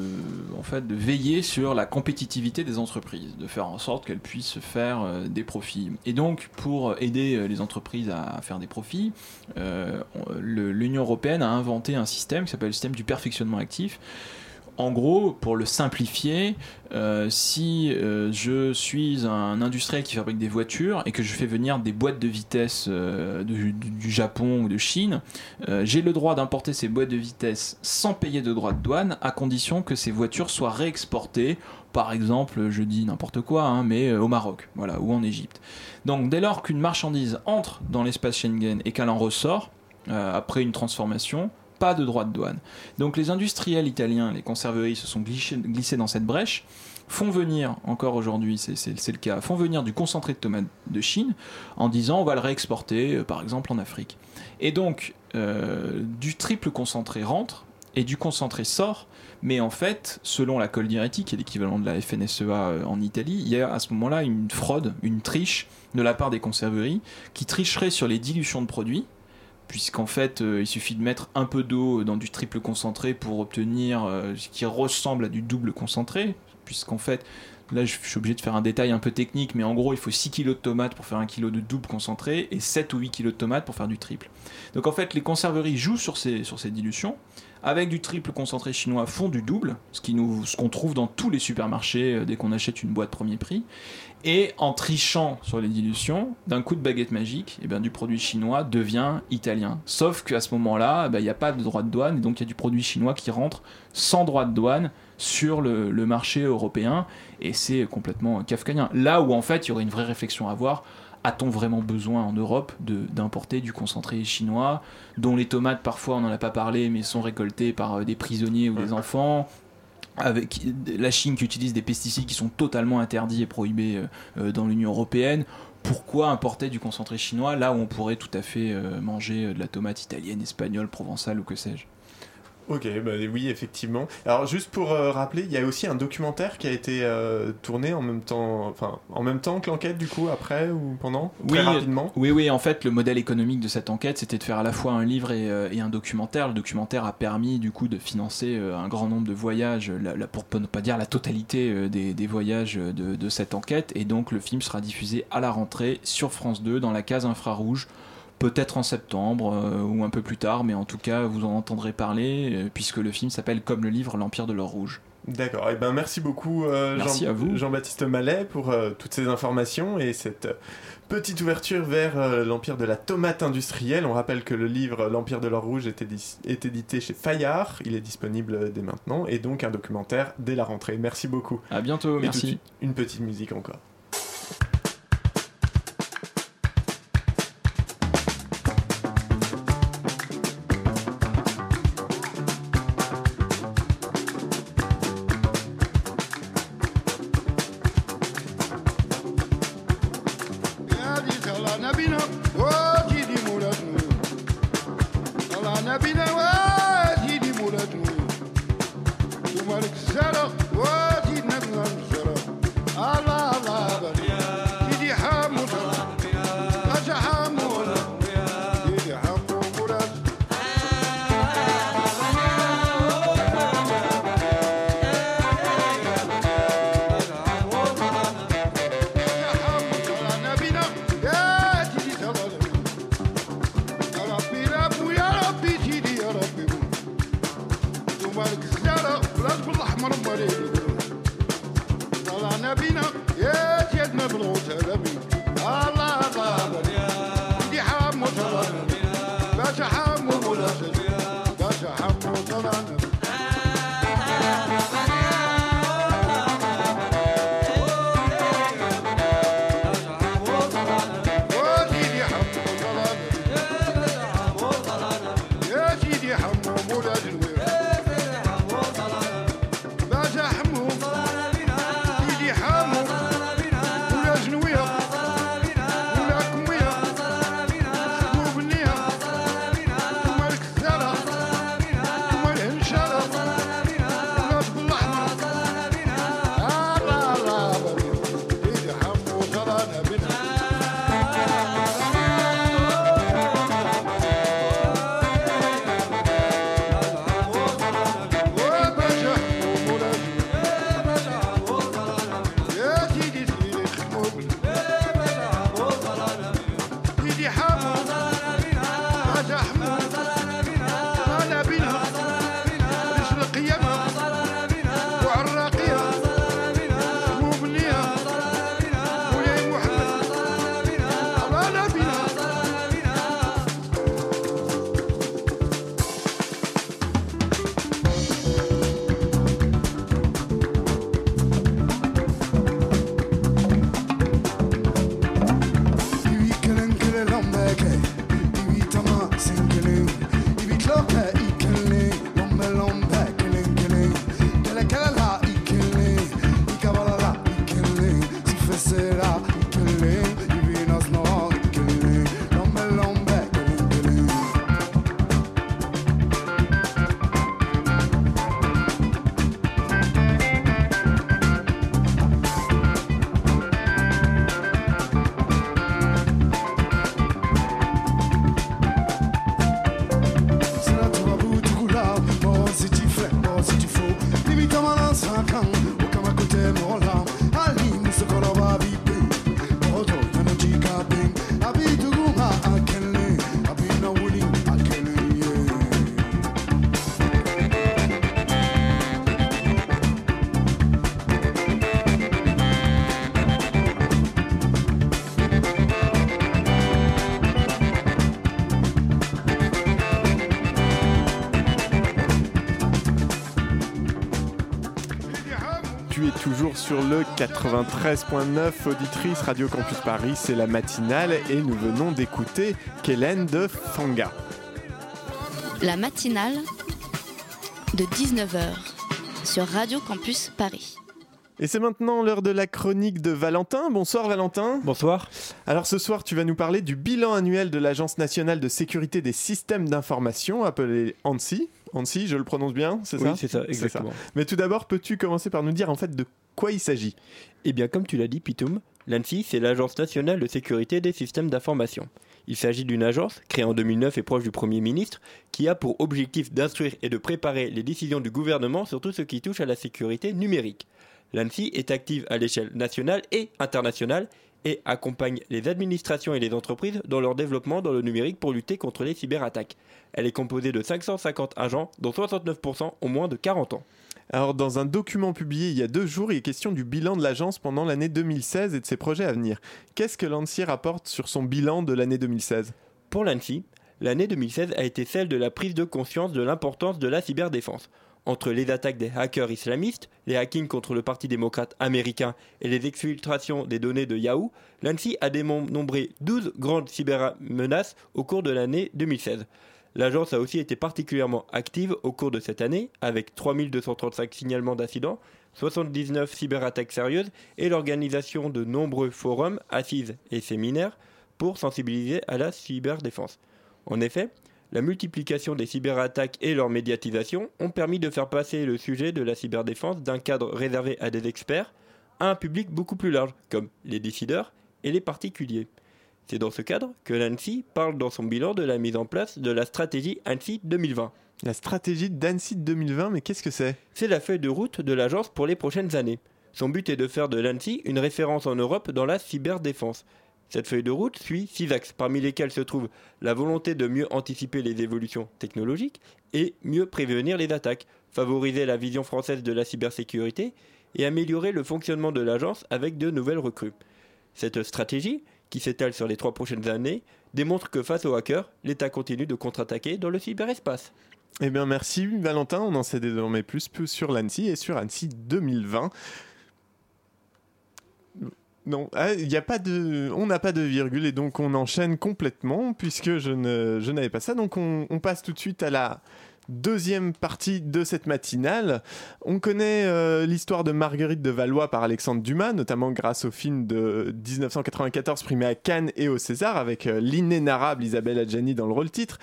en fait, de veiller sur la compétitivité des entreprises, de faire en sorte qu'elles puissent faire euh, des profits. Et donc, pour aider euh, les entreprises à, faire des profits, euh, l'Union européenne a inventé un système qui s'appelle le système du perfectionnement actif. En gros, pour le simplifier, euh, si euh, je suis un industriel qui fabrique des voitures et que je fais venir des boîtes de vitesse euh, du, Japon ou de Chine, j'ai le droit d'importer ces boîtes de vitesse sans payer de droits de douane, à condition que ces voitures soient réexportées, par exemple, je dis n'importe quoi, hein, mais au Maroc, voilà, ou en Égypte. Donc, dès lors qu'une marchandise entre dans l'espace Schengen et qu'elle en ressort après une transformation, pas de droits de douane. Donc les industriels italiens, les conserveries se sont glissés, dans cette brèche, font venir, encore aujourd'hui c'est- le cas, font venir du concentré de tomates de Chine en disant on va le réexporter euh, par exemple en Afrique. Et donc euh, du triple concentré rentre et du concentré sort, mais en fait, selon la Coldiretti, qui est l'équivalent de la FNSEA euh, en Italie, il y a à ce moment-là une fraude, une triche de la part des conserveries qui tricherait sur les dilutions de produits puisqu'en fait euh, il suffit de mettre un peu d'eau dans du triple concentré pour obtenir euh, ce qui ressemble à du double concentré, puisqu'en fait là je suis obligé de faire un détail un peu technique, mais en gros il faut 6 kg de tomates pour faire 1 kg de double concentré et 7 ou 8 kg de tomates pour faire du triple. Donc en fait les conserveries jouent sur ces, sur dilutions, avec du triple concentré chinois font du double, ce qu'on trouve dans tous les supermarchés euh, dès qu'on achète une boîte premier prix. Et en trichant sur les dilutions, d'un coup de baguette magique, eh bien, du produit chinois devient italien. Sauf qu'à ce moment-là, eh ben, il n'y a pas de droit de douane, et donc il y a du produit chinois qui rentre sans droit de douane sur le, le marché européen, et c'est complètement kafkaïen. Là où en fait il y aurait une vraie réflexion à avoir, a-t-on vraiment besoin en Europe d'importer du concentré chinois, dont les tomates parfois on n'en a pas parlé, mais sont récoltées par euh, des prisonniers ou des enfants avec la Chine qui utilise des pesticides qui sont totalement interdits et prohibés euh, euh, dans l'Union européenne. Pourquoi importer du concentré chinois là où on pourrait tout à fait euh, manger de la tomate italienne, espagnole, provençale ou que sais-je? Ok, bah oui, effectivement. Alors juste pour euh, rappeler, il y a aussi un documentaire qui a été euh, tourné en même temps, enfin en même temps que l'enquête du coup, après ou pendant, très rapidement? Oui, oui, en fait, le modèle économique de cette enquête, c'était de faire à la fois un livre et, euh, et un documentaire. Le documentaire a permis du coup de financer euh, un grand nombre de voyages, la, la- pour ne pas dire la totalité euh, des, des voyages de, de cette enquête. Et donc le film sera diffusé à la rentrée sur France 2 dans la case infrarouge. Peut-être en septembre euh, ou un peu plus tard, mais en tout cas vous en entendrez parler euh, puisque le film s'appelle comme le livre L'Empire de l'Or Rouge. D'accord. Et ben merci beaucoup euh, Merci Jean- à vous. Jean-Baptiste Mallet pour toutes ces informations et cette petite ouverture vers l'empire de la tomate industrielle. On rappelle que le livre L'Empire de l'or rouge est, édi- est édité chez Fayard. Il est disponible dès maintenant et donc un documentaire dès la rentrée. Merci beaucoup. À bientôt, Et merci. une petite musique encore. Sur le 93.9 auditrice Radio Campus Paris, c'est la matinale et nous venons d'écouter Kellen de Fanga. La matinale de 19h sur Radio Campus Paris. Et c'est maintenant l'heure de la chronique de Valentin. Bonsoir Valentin. Bonsoir. Alors ce soir, tu vas nous parler du bilan annuel de l'Agence nationale de sécurité des systèmes d'information, appelée ANSI Annecy, je le prononce bien, c'est Oui, ça c'est ça, exactement. Mais tout d'abord, peux-tu commencer par nous dire en fait de quoi il s'agit? Eh bien, comme tu l'as dit, Pitoum, l'ANSI, c'est l'Agence nationale de sécurité des systèmes d'information. Il s'agit d'une agence, créée en 2009 et proche du Premier ministre, qui a pour objectif d'instruire et de préparer les décisions du gouvernement sur tout ce qui touche à la sécurité numérique. L'ANSI est active à l'échelle nationale et internationale et accompagne les administrations et les entreprises dans leur développement dans le numérique pour lutter contre les cyberattaques. Elle est composée de 550 agents, dont 69% ont moins de 40 ans. Alors, dans un document publié il y a deux jours, il est question du bilan de l'agence pendant l'année 2016 et de ses projets à venir. Qu'est-ce que l'ANSI rapporte sur son bilan de l'année 2016 Pour l'ANSI, l'année 2016 a été celle de la prise de conscience de l'importance de la cyberdéfense. Entre les attaques des hackers islamistes, les hackings contre le Parti démocrate américain et les exfiltrations des données de Yahoo, l'ANSI a dénombré 12 grandes cybermenaces au cours de l'année 2016. L'agence a aussi été particulièrement active au cours de cette année, avec 3235 signalements d'incidents, 79 cyberattaques sérieuses et l'organisation de nombreux forums, assises et séminaires pour sensibiliser à la cyberdéfense. En effet, la multiplication des cyberattaques et leur médiatisation ont permis de faire passer le sujet de la cyberdéfense d'un cadre réservé à des experts à un public beaucoup plus large, comme les décideurs et les particuliers. C'est dans ce cadre que l'ANSI parle dans son bilan de la mise en place de la stratégie ANSI 2020. La stratégie d'ANSI 2020, mais qu'est-ce que c'est? C'est la feuille de route de l'agence pour les prochaines années. Son but est de faire de l'ANSI une référence en Europe dans la cyberdéfense. Cette feuille de route suit six axes, parmi lesquels se trouve la volonté de mieux anticiper les évolutions technologiques et mieux prévenir les attaques, favoriser la vision française de la cybersécurité et améliorer le fonctionnement de l'agence avec de nouvelles recrues. Cette stratégie, qui s'étale sur les trois prochaines années, démontre que face aux hackers, l'État continue de contre-attaquer dans le cyberespace. Eh bien, merci Valentin. On en sait désormais plus, sur l'ANSI et sur ANSI 2020. Non, ah, il a pas de, on n'a pas de virgule et donc on enchaîne complètement puisque je ne, je n'avais pas ça. Donc on, on passe tout de suite à la deuxième partie de cette matinale. On connaît euh, l'histoire de Marguerite de Valois par Alexandre Dumas, notamment grâce au film de 1994 primé à Cannes et au César, avec euh, l'inénarrable Isabelle Adjani dans le rôle titre.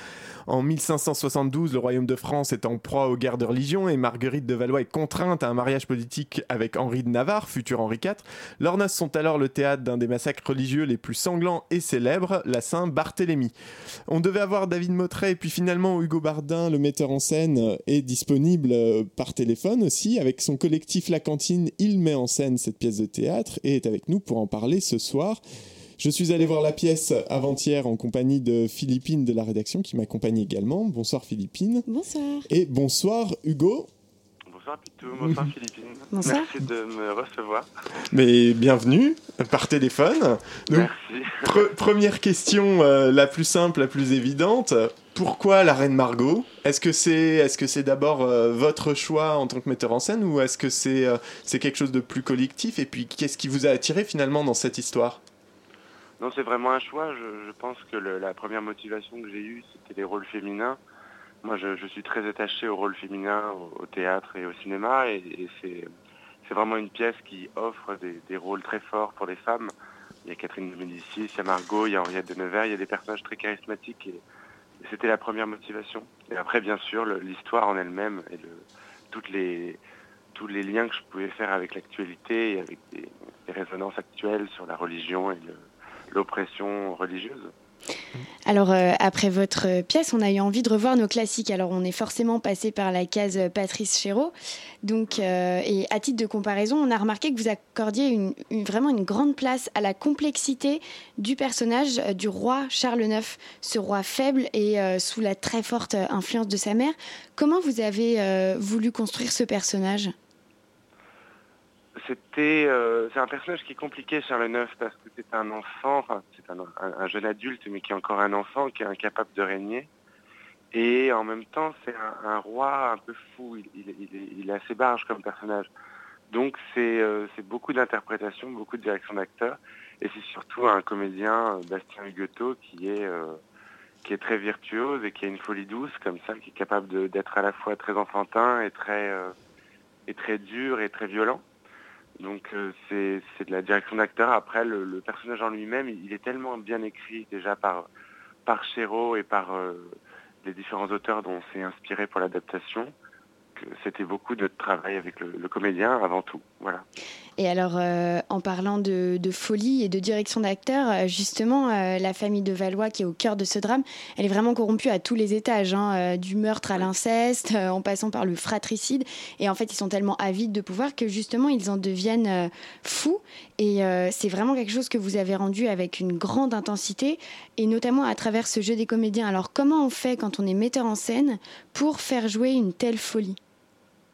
En 1572, le royaume de France est en proie aux guerres de religion et Marguerite de Valois est contrainte à un mariage politique avec Henri de Navarre, futur Henri IV. Leurs noces sont alors le théâtre d'un des massacres religieux les plus sanglants et célèbres, la Saint-Barthélemy. On devait avoir David Mottret et puis finalement Hugo Bardin, le metteur en scène, est disponible euh, par téléphone aussi. Avec son collectif La Cantine, il met en scène cette pièce de théâtre et est avec nous pour en parler ce soir. Je suis allé voir la pièce avant-hier en compagnie de Philippine de la rédaction qui m'accompagne également. Bonsoir Philippine. Bonsoir. Et bonsoir Hugo. Bonsoir Pitou, bonsoir Philippine. Bonsoir. Merci de me recevoir. Mais bienvenue par téléphone. Donc, Merci. pre- première question, euh, la plus simple, la plus évidente. Pourquoi la Reine Margot? Est-ce que c'est est -ce d'abord euh, votre choix en tant que metteur en scène ou est-ce que c'est euh, quelque chose de plus collectif? Et puis qu'est-ce qui vous a attiré finalement dans cette histoire? Non, c'est vraiment un choix. Je, pense que la première motivation que j'ai eue, c'était les rôles féminins. Moi, je, suis très attaché aux rôles féminins au, théâtre et au cinéma, et, c'est c'est vraiment une pièce qui offre des, rôles très forts pour les femmes. Il y a Catherine de Médicis, il y a Margot, il y a Henriette de Nevers, il y a des personnages très charismatiques, c'était la première motivation. Et après, bien sûr, l'histoire en elle-même et les, tous les liens que je pouvais faire avec l'actualité et avec des résonances actuelles sur la religion et l'oppression religieuse. Alors, euh, après votre pièce, on a eu envie de revoir nos classiques. Alors, on est forcément passé par la case Patrice Chéreau. Donc, euh, et à titre de comparaison, on a remarqué que vous accordiez vraiment une grande place à la complexité du personnage euh, du roi Charles IX, ce roi faible et sous la très forte influence de sa mère. Comment vous avez voulu construire ce personnage? C'était, euh, c'est un personnage qui est compliqué, Charles IX, parce que c'est un enfant, c'est un, un- un jeune adulte, mais qui est encore un enfant, qui est incapable de régner. Et en même temps, c'est un, roi un peu fou. Il, est, assez barge comme personnage. Donc c'est, euh, beaucoup d'interprétation, beaucoup de direction d'acteur, et c'est surtout un comédien, euh, Bastien Huguetto, qui est qui est très virtuose et qui a une folie douce comme ça, qui est capable d'être à la fois très enfantin et très et très dur et très violent. Donc euh, c'est de la direction d'acteur. Après, le, personnage en lui-même, il, est tellement bien écrit déjà par par et par euh, les différents auteurs dont on s'est inspiré pour l'adaptation, que c'était beaucoup de travail avec le comédien avant tout. Voilà. Et alors, euh, en parlant de, de folie et de direction d'acteur, euh, justement, euh, la famille de Valois, qui est au cœur de ce drame, elle est vraiment corrompue à tous les étages, hein, euh, du meurtre à l'inceste, en passant par le fratricide. Et en fait, ils sont tellement avides de pouvoir que justement, ils en deviennent fous. Et c'est vraiment quelque chose que vous avez rendu avec une grande intensité, et notamment à travers ce jeu des comédiens. Alors, comment on fait quand on est metteur en scène pour faire jouer une telle folie?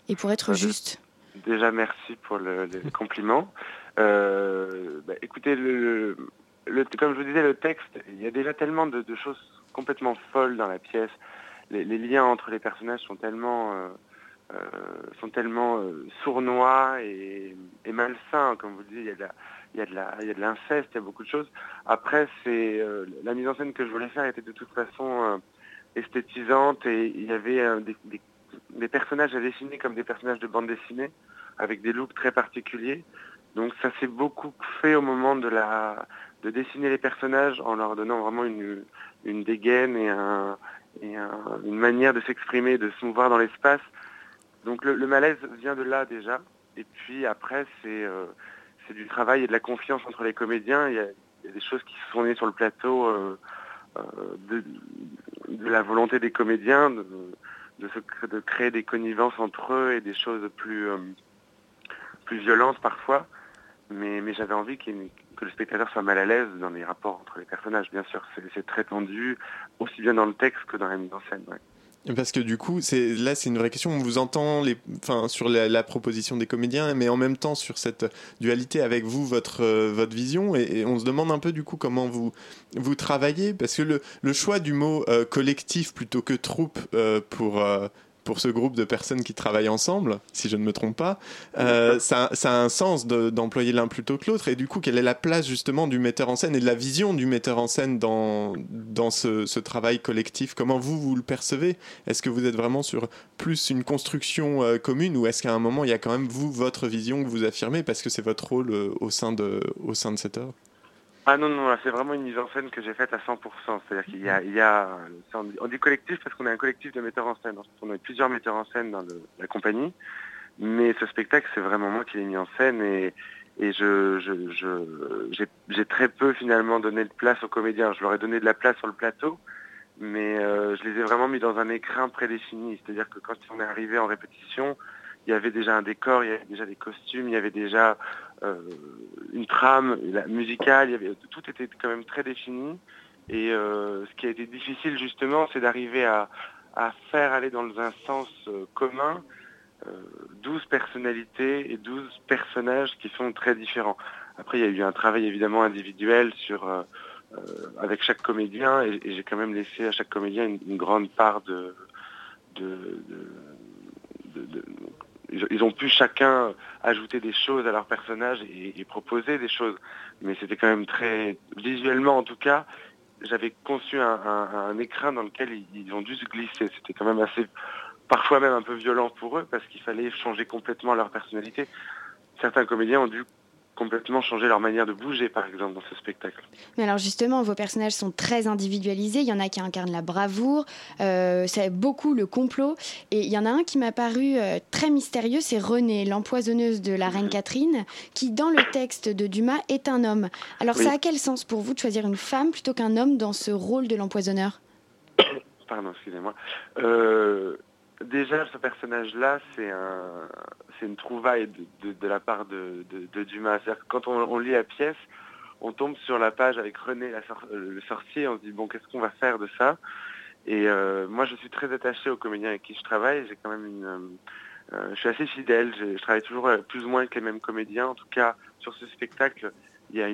Et pour être juste Déjà, merci pour le, le compliment. Euh, bah, écoutez, le, le- comme je vous disais, le texte, il y a déjà tellement de, de choses complètement folles dans la pièce. Les, les liens entre les personnages sont tellement, euh, euh, sont tellement sournois et, et malsains, comme vous le disiez. Il y a de la- il y a de la- il y a de l'inceste, il y a beaucoup de choses. Après, c'est euh, la mise en scène que je voulais faire était de toute façon euh, esthétisante et il y avait euh, des, des- des personnages à dessiner comme des personnages de bande dessinée avec des looks très particuliers. Donc ça s'est beaucoup fait au moment de dessiner les personnages en leur donnant vraiment une, dégaine et, un, et un- une manière de s'exprimer, de se mouvoir dans l'espace. Donc le, malaise vient de là déjà. Et puis après c'est euh, c'est du travail et de la confiance entre les comédiens. Il y a, des choses qui se sont nées sur le plateau euh, euh, de, la volonté des comédiens de créer des connivences entre eux et des choses plus euh, violentes parfois. Mais, j'avais envie que le spectateur soit mal à l'aise dans les rapports entre les personnages. Bien sûr, c'est très tendu, aussi bien dans le texte que dans la mise en scène. Parce que du coup, là, c'est une vraie question. On vous entend enfin, sur la, proposition des comédiens, mais en même temps sur cette dualité avec vous, votre, euh, vision. Et, on se demande un peu du coup comment vous, vous travaillez. Parce que le, choix du mot euh, collectif plutôt que troupe euh, pour, pour ce groupe de personnes qui travaillent ensemble, si je ne me trompe pas, euh, ça, ça a un sens de- d'employer l'un plutôt que l'autre. Et du coup, quelle est la place justement du metteur en scène et de la vision du metteur en scène dans, dans ce, ce travail collectif? Comment vous, vous le percevez? Est-ce que vous êtes vraiment sur plus une construction euh, commune ou est-ce qu'à un moment, il y a quand même vous, votre vision que vous affirmez parce que c'est votre rôle euh, au, sein de, au sein de cette œuvre? Ah non, non, c'est vraiment une mise en scène que j'ai faite à 100%. C'est-à-dire qu'il y a, a on dit- collectif parce qu'on est un collectif de metteurs en scène. On est plusieurs metteurs en scène dans la compagnie. Mais ce spectacle, c'est vraiment moi qui l'ai mis en scène et, je, j'ai très peu finalement donné de place aux comédiens. Je leur ai donné de la place sur le plateau, mais euh, je les ai vraiment mis dans un écrin prédéfini. C'est-à-dire que quand on est arrivé en répétition, il y avait déjà un décor, il y avait déjà des costumes, il y avait déjà euh, une trame musicale, il tout était quand même très défini. Et euh, ce qui a été difficile justement, c'est d'arriver à, faire aller dans un sens euh, commun euh, 12 personnalités et 12 personnages qui sont très différents. Après, il y a eu un travail évidemment individuel sur avec chaque comédien et, et j'ai quand même laissé à chaque comédien une, une grande part de, de, de- de- de- ils, ont pu chacun ajouter des choses à leur personnage et, proposer des choses, mais c'était quand même très visuellement en tout cas. J'avais conçu un, écrin dans lequel ils ont dû se glisser. C'était quand même assez, parfois même un peu violent pour eux parce qu'il fallait changer complètement leur personnalité. Certains comédiens ont dû complètement changer leur manière de bouger, par exemple, dans ce spectacle. Mais alors justement, vos personnages sont très individualisés. Il y en a qui incarnent la bravoure, euh, c'est beaucoup le complot. Et il y en a un qui m'a paru euh, très mystérieux, c'est Renée, l'empoisonneuse de la reine Catherine, qui dans le texte de Dumas est un homme. Alors Oui. ça a quel sens pour vous de choisir une femme plutôt qu'un homme dans ce rôle de l'empoisonneur? Pardon, excusez-moi. Euh, déjà, ce personnage-là, c'est un, c'est une trouvaille de, la part de, de- Dumas. C'est-à-dire que quand on, lit la pièce, on tombe sur la page avec René, euh, le sorcier, on se dit bon, qu'est-ce qu'on va faire de ça? Et euh, moi, je suis très attaché aux comédiens avec qui je travaille. J'ai quand même une, euh, je suis assez fidèle. Je travaille toujours euh, plus ou moins avec les mêmes comédiens. En tout cas, sur ce spectacle, il y a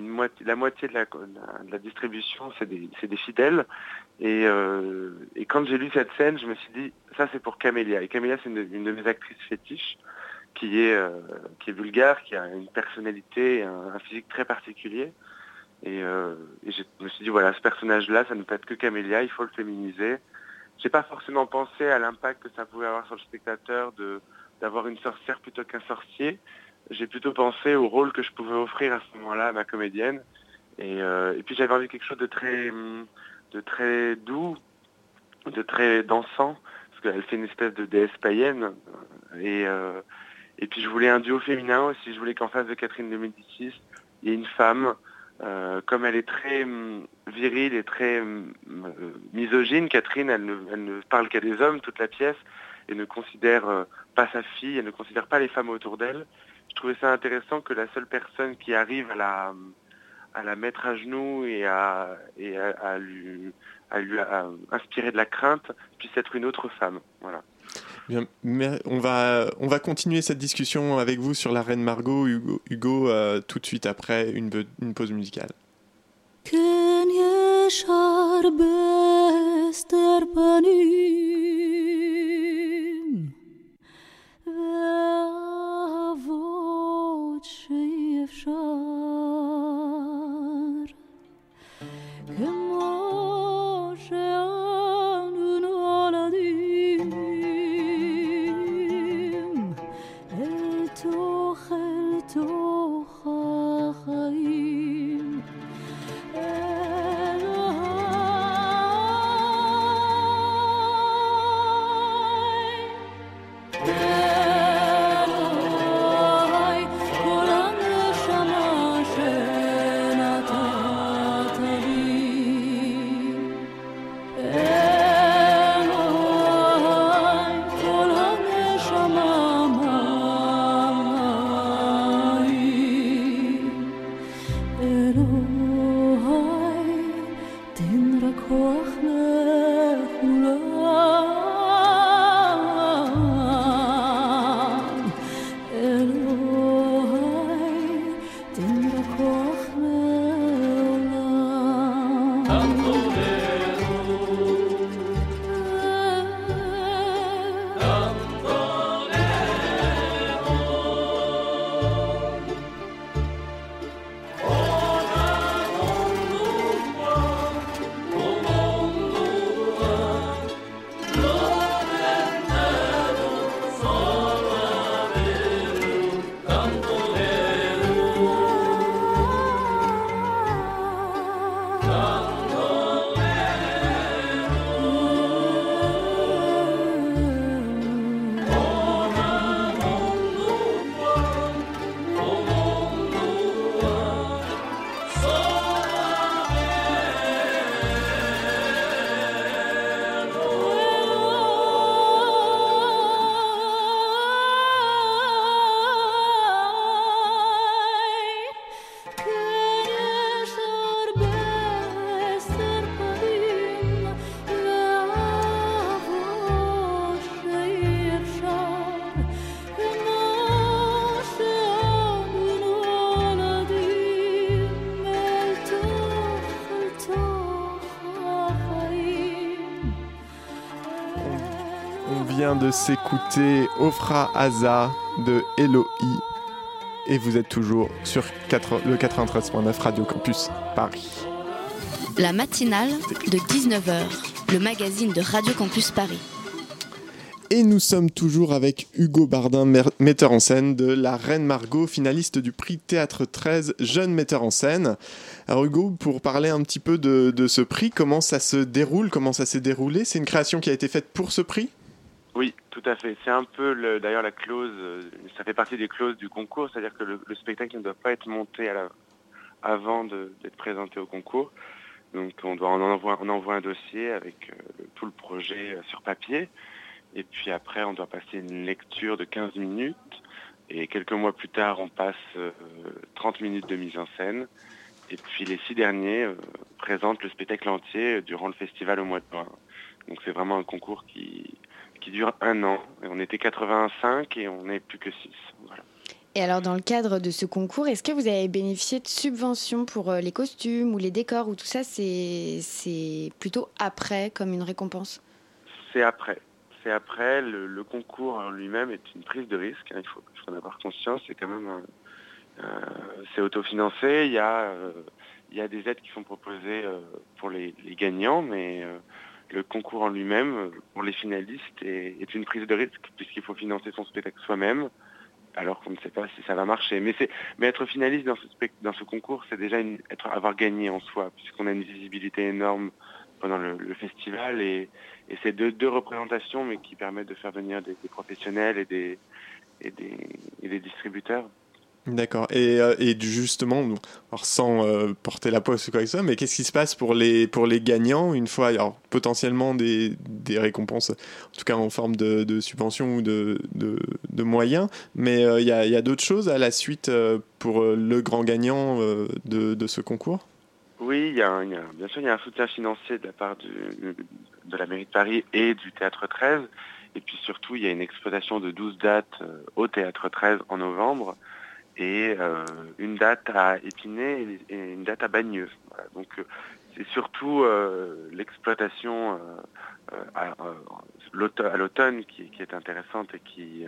la moitié de la, distribution, c'est des, fidèles. Et, euh, et quand j'ai lu cette scène, je me suis dit, ça c'est pour Camélia. Et Camélia, c'est une, de mes actrices fétiches, qui est, euh, qui est vulgaire, qui a une personnalité, un, un physique très particulier. Et, euh, et je me suis dit, voilà, ce personnage-là, ça ne peut être que Camélia, il faut le féminiser. J'ai pas forcément pensé à l'impact que ça pouvait avoir sur le spectateur d'avoir une sorcière plutôt qu'un sorcier. J'ai plutôt pensé au rôle que je pouvais offrir à ce moment-là à ma comédienne. Et, euh, et puis j'avais envie de quelque chose de très, de très doux, de très dansant, parce qu'elle fait une espèce de déesse païenne. Et, euh, et puis je voulais un duo féminin aussi, je voulais qu'en face de Catherine de Médicis, il y ait une femme. Euh, comme elle est très hum, virile et très hum, misogyne, Catherine, elle ne, elle ne parle qu'à des hommes toute la pièce et ne considère pas sa fille, elle ne considère pas les femmes autour d'elle. Je trouvais ça intéressant que la seule personne qui arrive à la, à la mettre à genoux et à, et à, à lui, à lui à inspirer de la crainte puisse être une autre femme. Voilà. Bien, on va, on va continuer cette discussion avec vous sur la reine Margot, Hugo, Hugo euh, tout de suite après une, pause musicale. On vient de s'écouter Ofra Haza de Eloi. Et vous êtes toujours sur 4 le 93.9 Radio Campus Paris. La matinale de 19h, le magazine de Radio Campus Paris. Et nous sommes toujours avec Hugo Bardin, metteur en scène de La Reine Margot, finaliste du prix Théâtre 13, jeune metteur en scène. Alors Hugo, pour parler un petit peu de, de ce prix, comment ça se déroule, comment ça s'est déroulé? C'est une création qui a été faite pour ce prix? Oui, tout à fait. C'est un peu le- d'ailleurs la clause, euh, ça fait partie des clauses du concours, c'est-à-dire que le, le spectacle ne doit pas être monté avant d'être présenté au concours. Donc on, doit, envoie, on envoie un dossier avec euh, tout le projet euh, sur papier. Et puis après, on doit passer une lecture de 15 minutes. Et quelques mois plus tard, on passe euh, 30 minutes de mise en scène. Et puis les six derniers présentent le spectacle entier durant le festival au mois de juin. Donc c'est vraiment un concours qui, qui dure un an. Et on était 85 et on n'est plus que 6. Voilà. Et alors, dans le cadre de ce concours, est-ce que vous avez bénéficié de subventions pour euh, les costumes ou les décors ou tout ça C'est c'est plutôt après comme une récompense? C'est après. C'est après. Le, le concours en lui-même est une prise de risque. hein, il, faut, il faut en avoir conscience. C'est quand même euh, c'est autofinancé. Il y, a, euh, il y a des aides qui sont proposées euh, pour les, les gagnants, mais le concours en lui-même, pour les finalistes, est, une prise de risque puisqu'il faut financer son spectacle soi-même alors qu'on ne sait pas si ça va marcher. Mais, mais être finaliste dans ce, dans ce concours, c'est déjà une- être, avoir gagné en soi, puisqu'on a une visibilité énorme pendant le, festival et, et c'est deux, deux représentations, mais qui permettent de faire venir des, professionnels et des, et des distributeurs. D'accord. Et, euh, et justement, sans euh, porter la poste ou quoi que ce soit, mais qu'est-ce qui se passe pour les, pour les gagnants une fois, alors potentiellement des, des récompenses, en tout cas en forme de, de subventions ou de, de, moyens, mais euh, il y a, y a d'autres choses à la suite pour le grand gagnant de, de ce concours? Oui, y y a- bien sûr, il y a un soutien financier de la part du, de la mairie de Paris et du Théâtre 13. Et puis surtout, il y a une exploitation de 12 dates au Théâtre 13 en novembre et euh, une date à Épinay et une date à Bagneux. Donc euh, c'est surtout euh, l'exploitation à, l'auto- à l'automne qui, est intéressante et qui,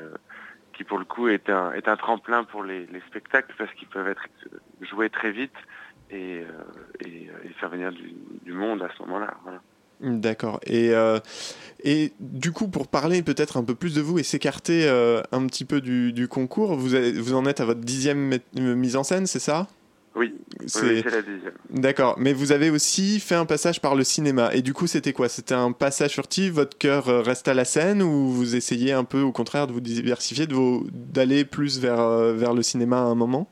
qui pour le coup est un, est un tremplin pour les, les spectacles parce qu'ils peuvent être joués très vite et, faire venir du, monde à ce moment-là. D'accord. Et, euh, et du coup, pour parler peut-être un peu plus de vous et s'écarter euh, un petit peu du, du concours, vous, avez- vous en êtes à votre dixième euh, mise en scène, c'est ça? Oui, C'est- oui, la dixième. D'accord, mais vous avez aussi fait un passage par le cinéma. Et du coup, c'était quoi? C'était un passage furtif Votre cœur reste à la scène ou vous essayez un peu, au contraire, de vous diversifier, de vous- d'aller plus vers, vers le cinéma à un moment?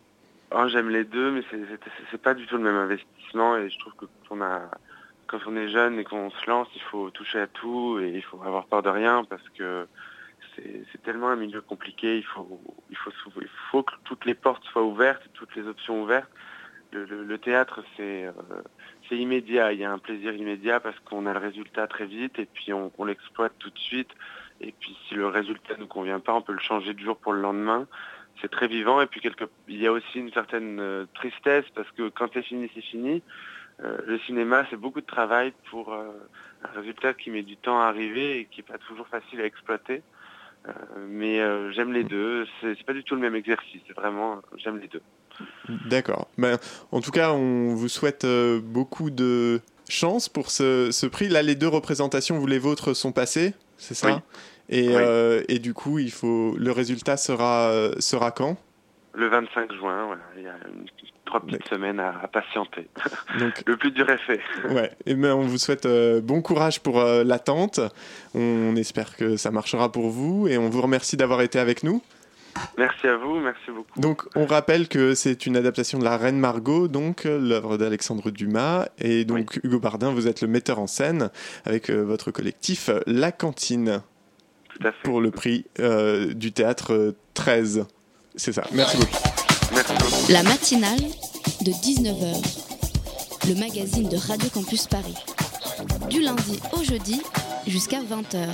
Oh, J'aime les deux, mais c'est- pas du tout le même investissement et je trouve que quand on, a, quand on est jeune et qu'on se lance, il faut toucher à tout et il faut avoir peur de rien parce que c'est tellement un milieu compliqué, il faut, il, faut, faut que toutes les portes soient ouvertes, toutes les options ouvertes. Le, théâtre, c'est euh, immédiat, il y a un plaisir immédiat parce qu'on a le résultat très vite et puis on, on l'exploite tout de suite. Et puis si le résultat ne nous convient pas, on peut le changer de jour pour le lendemain c'est très vivant et puis quelque, il y a aussi une certaine euh, tristesse parce que quand c'est fini, c'est fini. Euh, le cinéma, c'est beaucoup de travail pour euh, un résultat qui met du temps à arriver et qui n'est pas toujours facile à exploiter. Euh, mais j'aime les deux. C'est pas du tout le même exercice. Vraiment, j'aime les deux. D'accord. Ben, en tout cas, on vous souhaite beaucoup de chance pour ce, ce prix. Là, les deux représentations, vous les vôtres, sont passées, c'est ça? Oui. Et, Oui. et du coup, il faut le résultat sera, sera quand? Le 25 juin, il y a une- trois petites semaines à, à patienter. Donc- le plus dur est fait. Ouais, et ben on vous souhaite euh, bon courage pour euh, l'attente. On espère que ça marchera pour vous et on vous remercie d'avoir été avec nous. Merci à vous, merci beaucoup. Donc, on rappelle que c'est une adaptation de La Reine Margot, donc euh, l'œuvre d'Alexandre Dumas. Et donc, Hugo Bardin, vous êtes le metteur en scène avec euh, votre collectif La Cantine Tout à fait. pour le prix euh, du théâtre euh, 13. C'est ça. Merci beaucoup. Merci beaucoup. La matinale de 19h, le magazine de Radio Campus Paris. Du lundi au jeudi jusqu'à 20h.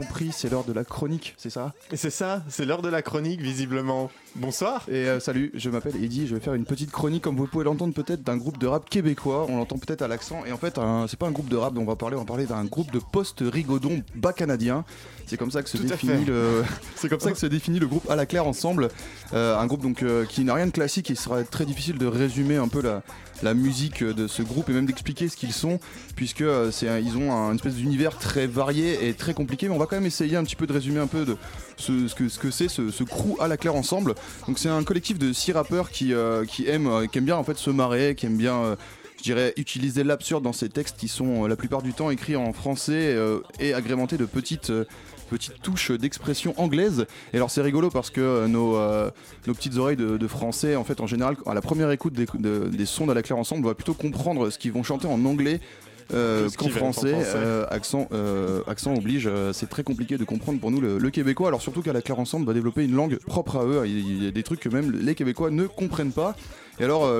Compris, c'est l'heure de la chronique, c'est ça? Et c'est ça, c'est l'heure de la chronique, visiblement. Bonsoir. Et euh, salut, je m'appelle Eddy, je vais faire une petite chronique, comme vous pouvez l'entendre peut-être, d'un groupe de rap québécois. On l'entend peut-être à l'accent. Et en fait, c'est pas un groupe de rap dont on va parler, on va parler d'un groupe de post-rigodon bas canadien. C'est comme ça que se Tout définit le. C'est comme ça que se définit le groupe à la claire ensemble. Euh, un groupe donc euh, qui n'a rien de classique. Il sera très difficile de résumer un peu la, la musique de ce groupe et même d'expliquer ce qu'ils sont, puisque c'est ils ont un, une espèce d'univers très varié et très compliqué. Mais on va même essayer un petit peu de résumer un peu de ce, que ce que c'est ce, ce crew à la claire ensemble. Donc c'est un collectif de six rappeurs qui euh, qui aiment euh, aiment bien en fait se marrer, qui aiment bien euh, je dirais utiliser l'absurde dans ces textes qui sont euh, la plupart du temps écrits en français et agrémentés de petites petites touches d'expression anglaise. Et alors c'est rigolo parce que nos, nos petites oreilles de, de français, en fait, en général, à la première écoute des, de- des sons de la claire ensemble, on va plutôt comprendre ce qu'ils vont chanter en anglais. Euh, qu'en français, euh, accent, euh, accent oblige, c'est très compliqué de comprendre pour nous le, le québécois. Alors surtout qu'à la Claire Ensemble va développer une langue propre à eux. Il y a des trucs que même les Québécois ne comprennent pas. Et alors,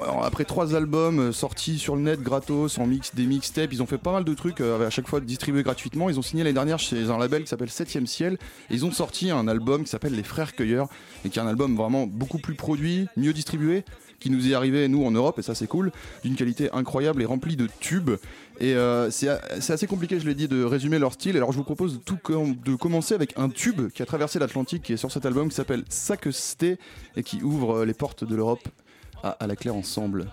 alors, après trois albums sortis sur le net gratos, en mix, des mixtapes, ils ont fait pas mal de trucs euh, à chaque fois distribués gratuitement. Ils ont signé l'année dernière chez un label qui s'appelle 7ème Ciel. Et ils ont sorti un album qui s'appelle Les Frères Cueilleurs et qui est un album vraiment beaucoup plus produit, mieux distribué qui nous est arrivé, nous, en Europe, et ça c'est cool, d'une qualité incroyable et remplie de tubes. Et c'est assez compliqué, je l'ai dit, de résumer leur style. Alors je vous propose de, tout commencer avec un tube qui a traversé l'Atlantique, qui est sur cet album, qui s'appelle Sacesté, et qui ouvre les portes de l'Europe à, la claire ensemble.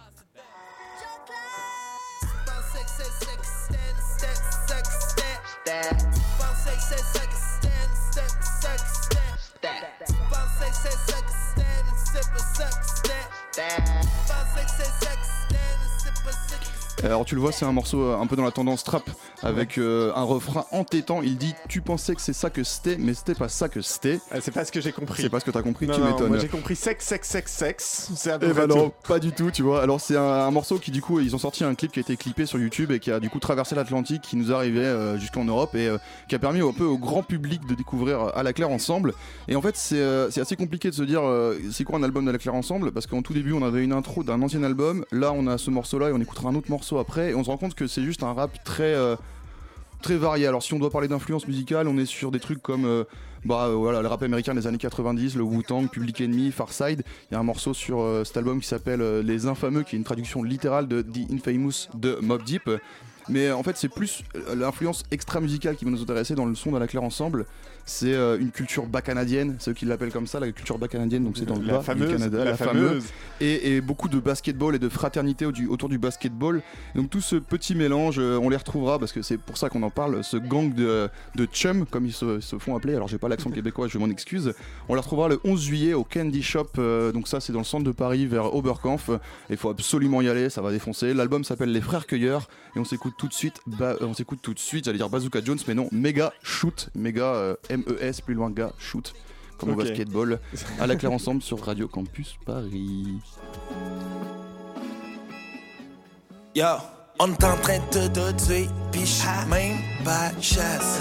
Five, six, six, six, seven, six, six, six. Alors tu le vois, c'est un morceau euh, un peu dans la tendance trap avec euh, un refrain entêtant. Il dit Tu pensais que c'est ça que c'était, mais c'était pas ça que c'était. c'est pas ce que j'ai compris. C'est pas ce que t'as compris, Non, tu m'étonnes. Moi j'ai compris sexe, sexe, sexe, sexe. C'est à peu Eh près ben non, tout. pas du tout, tu vois. Alors c'est un, un morceau qui du coup, ils ont sorti un clip qui a été clippé sur YouTube et qui a du coup traversé l'Atlantique, qui nous arrivait euh, jusqu'en Europe et euh, qui a permis un peu au grand public de découvrir euh, à la claire ensemble. Et en fait, c'est euh, assez compliqué de se dire euh, c'est quoi un album de la claire ensemble? Parce qu'en tout début, on avait une intro d'un ancien album. Là, on a ce morceau-là et on écoutera un autre morceau après et on se rend compte que c'est juste un rap très euh, très varié. Alors si on doit parler d'influence musicale, on est sur des trucs comme euh, bah euh, voilà le rap américain des années 90, le Wu-Tang, Public Enemy, Farside. Il y a un morceau sur cet album qui s'appelle Les Infameux, qui est une traduction littérale de The Infamous de Mob Deep. Mais en fait, c'est plus l'influence extra musicale qui va nous intéresser dans le son de la claire ensemble. C'est euh, une culture bas canadienne, ceux qui l'appellent comme ça, la culture bas canadienne, donc c'est dans le La bas fameuse, du Canada, la la, fameuse. fameuse. Et, et beaucoup de basketball et de fraternité au- du- autour du basketball. Donc tout ce petit mélange, euh, on les retrouvera parce que c'est pour ça qu'on en parle, ce gang de, de chum, comme ils se, se font appeler. Alors j'ai pas l'accent québécois, je m'en excuse. On les retrouvera le 11 juillet au Candy Shop. euh, donc ça c'est dans le centre de Paris vers Oberkampf. Il faut absolument y aller, ça va défoncer. L'album s'appelle Les Frères Cueilleurs et on s'écoute tout de suite. Ba- euh, on s'écoute tout de suite. J'allais dire Bazooka Jones, mais non, Mega Shoot, Mega euh, M-E-S plus loin gars Shoot. Comme au basketball, à la claire ensemble sur Radio Campus Paris. Yo, on est en train de te tuer, pis j'suis même pas de chasse.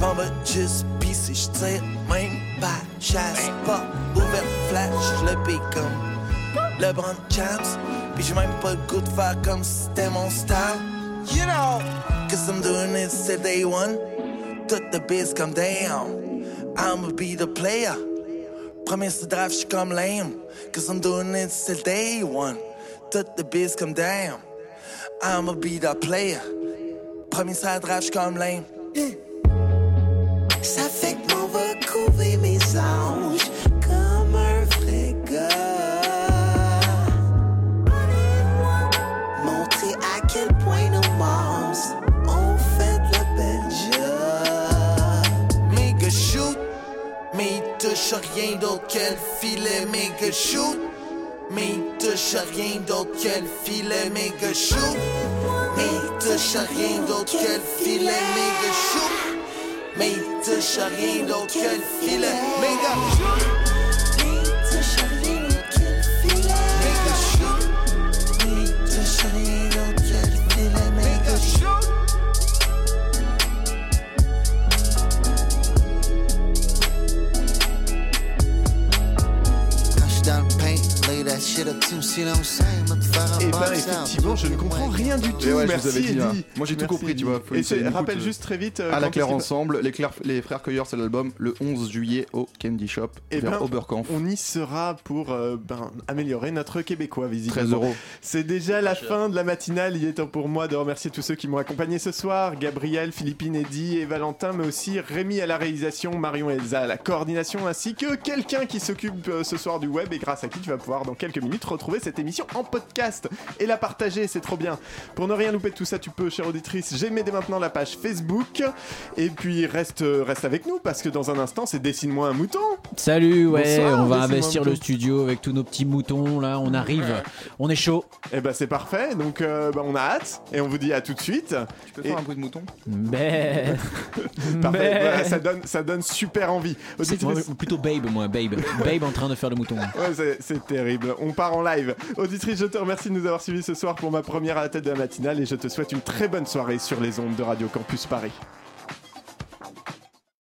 On va juste pisser, j'tire même pas de chasse. Pas ouvert flash, j'le paye comme LeBron James. Pis j'ai même pas le goût de faire comme si c'était mon style. You know, cause I'm doing it since day one. Tout the biz come down. I'ma be the player. Premier ce draft, j'suis comme lame. Cause I'm doing it since day one. Tout the biz come down. I'ma be the player. Premier ça draft, j'suis comme lame. Ça fait que m'on va couver mes anges comme un vrai gars. Montrer à quel point nos touche rien d'autre que le filet. Méga shoot, mais touche rien d'autre que le filet. Méga shoot, mais touche rien d'autre que le filet. Méga shoot. Mais touche rien d'autre que le filet Mais Et box ben out. effectivement, je ne comprends rien du tout. Et ouais, je Merci vous avais dit, Eddie. hein. Moi j'ai tout compris, tu vois. Faut Et écoute, rappelle juste très vite. euh, à la claire ensemble, les, Claire- les frères Cueilleurs, c'est l'album le 11 juillet au Candy Shop Eh vers ben, Oberkampf. on y sera pour euh, ben, améliorer notre québécois, visiblement. 13 euros. C'est déjà la fin de la matinale. Il est temps pour moi de remercier tous ceux qui m'ont accompagné ce soir Gabriel, Philippine, Eddy et Valentin, mais aussi Rémi à la réalisation, Marion et Elsa à la coordination, ainsi que quelqu'un qui s'occupe euh, ce soir du web et grâce à qui tu vas pouvoir dans quelques minutes retrouver cette émission en podcast et la partager. C'est trop bien. Pour ne rien louper de tout ça, tu peux, chère auditrice, j'aimais dès maintenant la page Facebook. Et puis reste, reste avec nous parce que dans un instant, c'est Dessine-moi un mouton. Salut, ouais, Bonsoir, on va investir le studio avec tous nos petits moutons là, on arrive, on est chaud. Et bah c'est parfait, donc euh, bah, on a hâte et on vous dit à tout de suite. Tu peux faire un bruit de mouton Mais Parfait, Mais- voilà, ça, donne, ça donne super envie. Moi, Auditrice- plutôt Babe moi, Babe. Babe en train de faire le mouton. Ouais, c'est- c'est terrible. On part en Auditrice, je te remercie de nous avoir suivis ce soir pour ma première à la tête de la matinale et je te souhaite une très bonne soirée sur les ondes de Radio Campus Paris.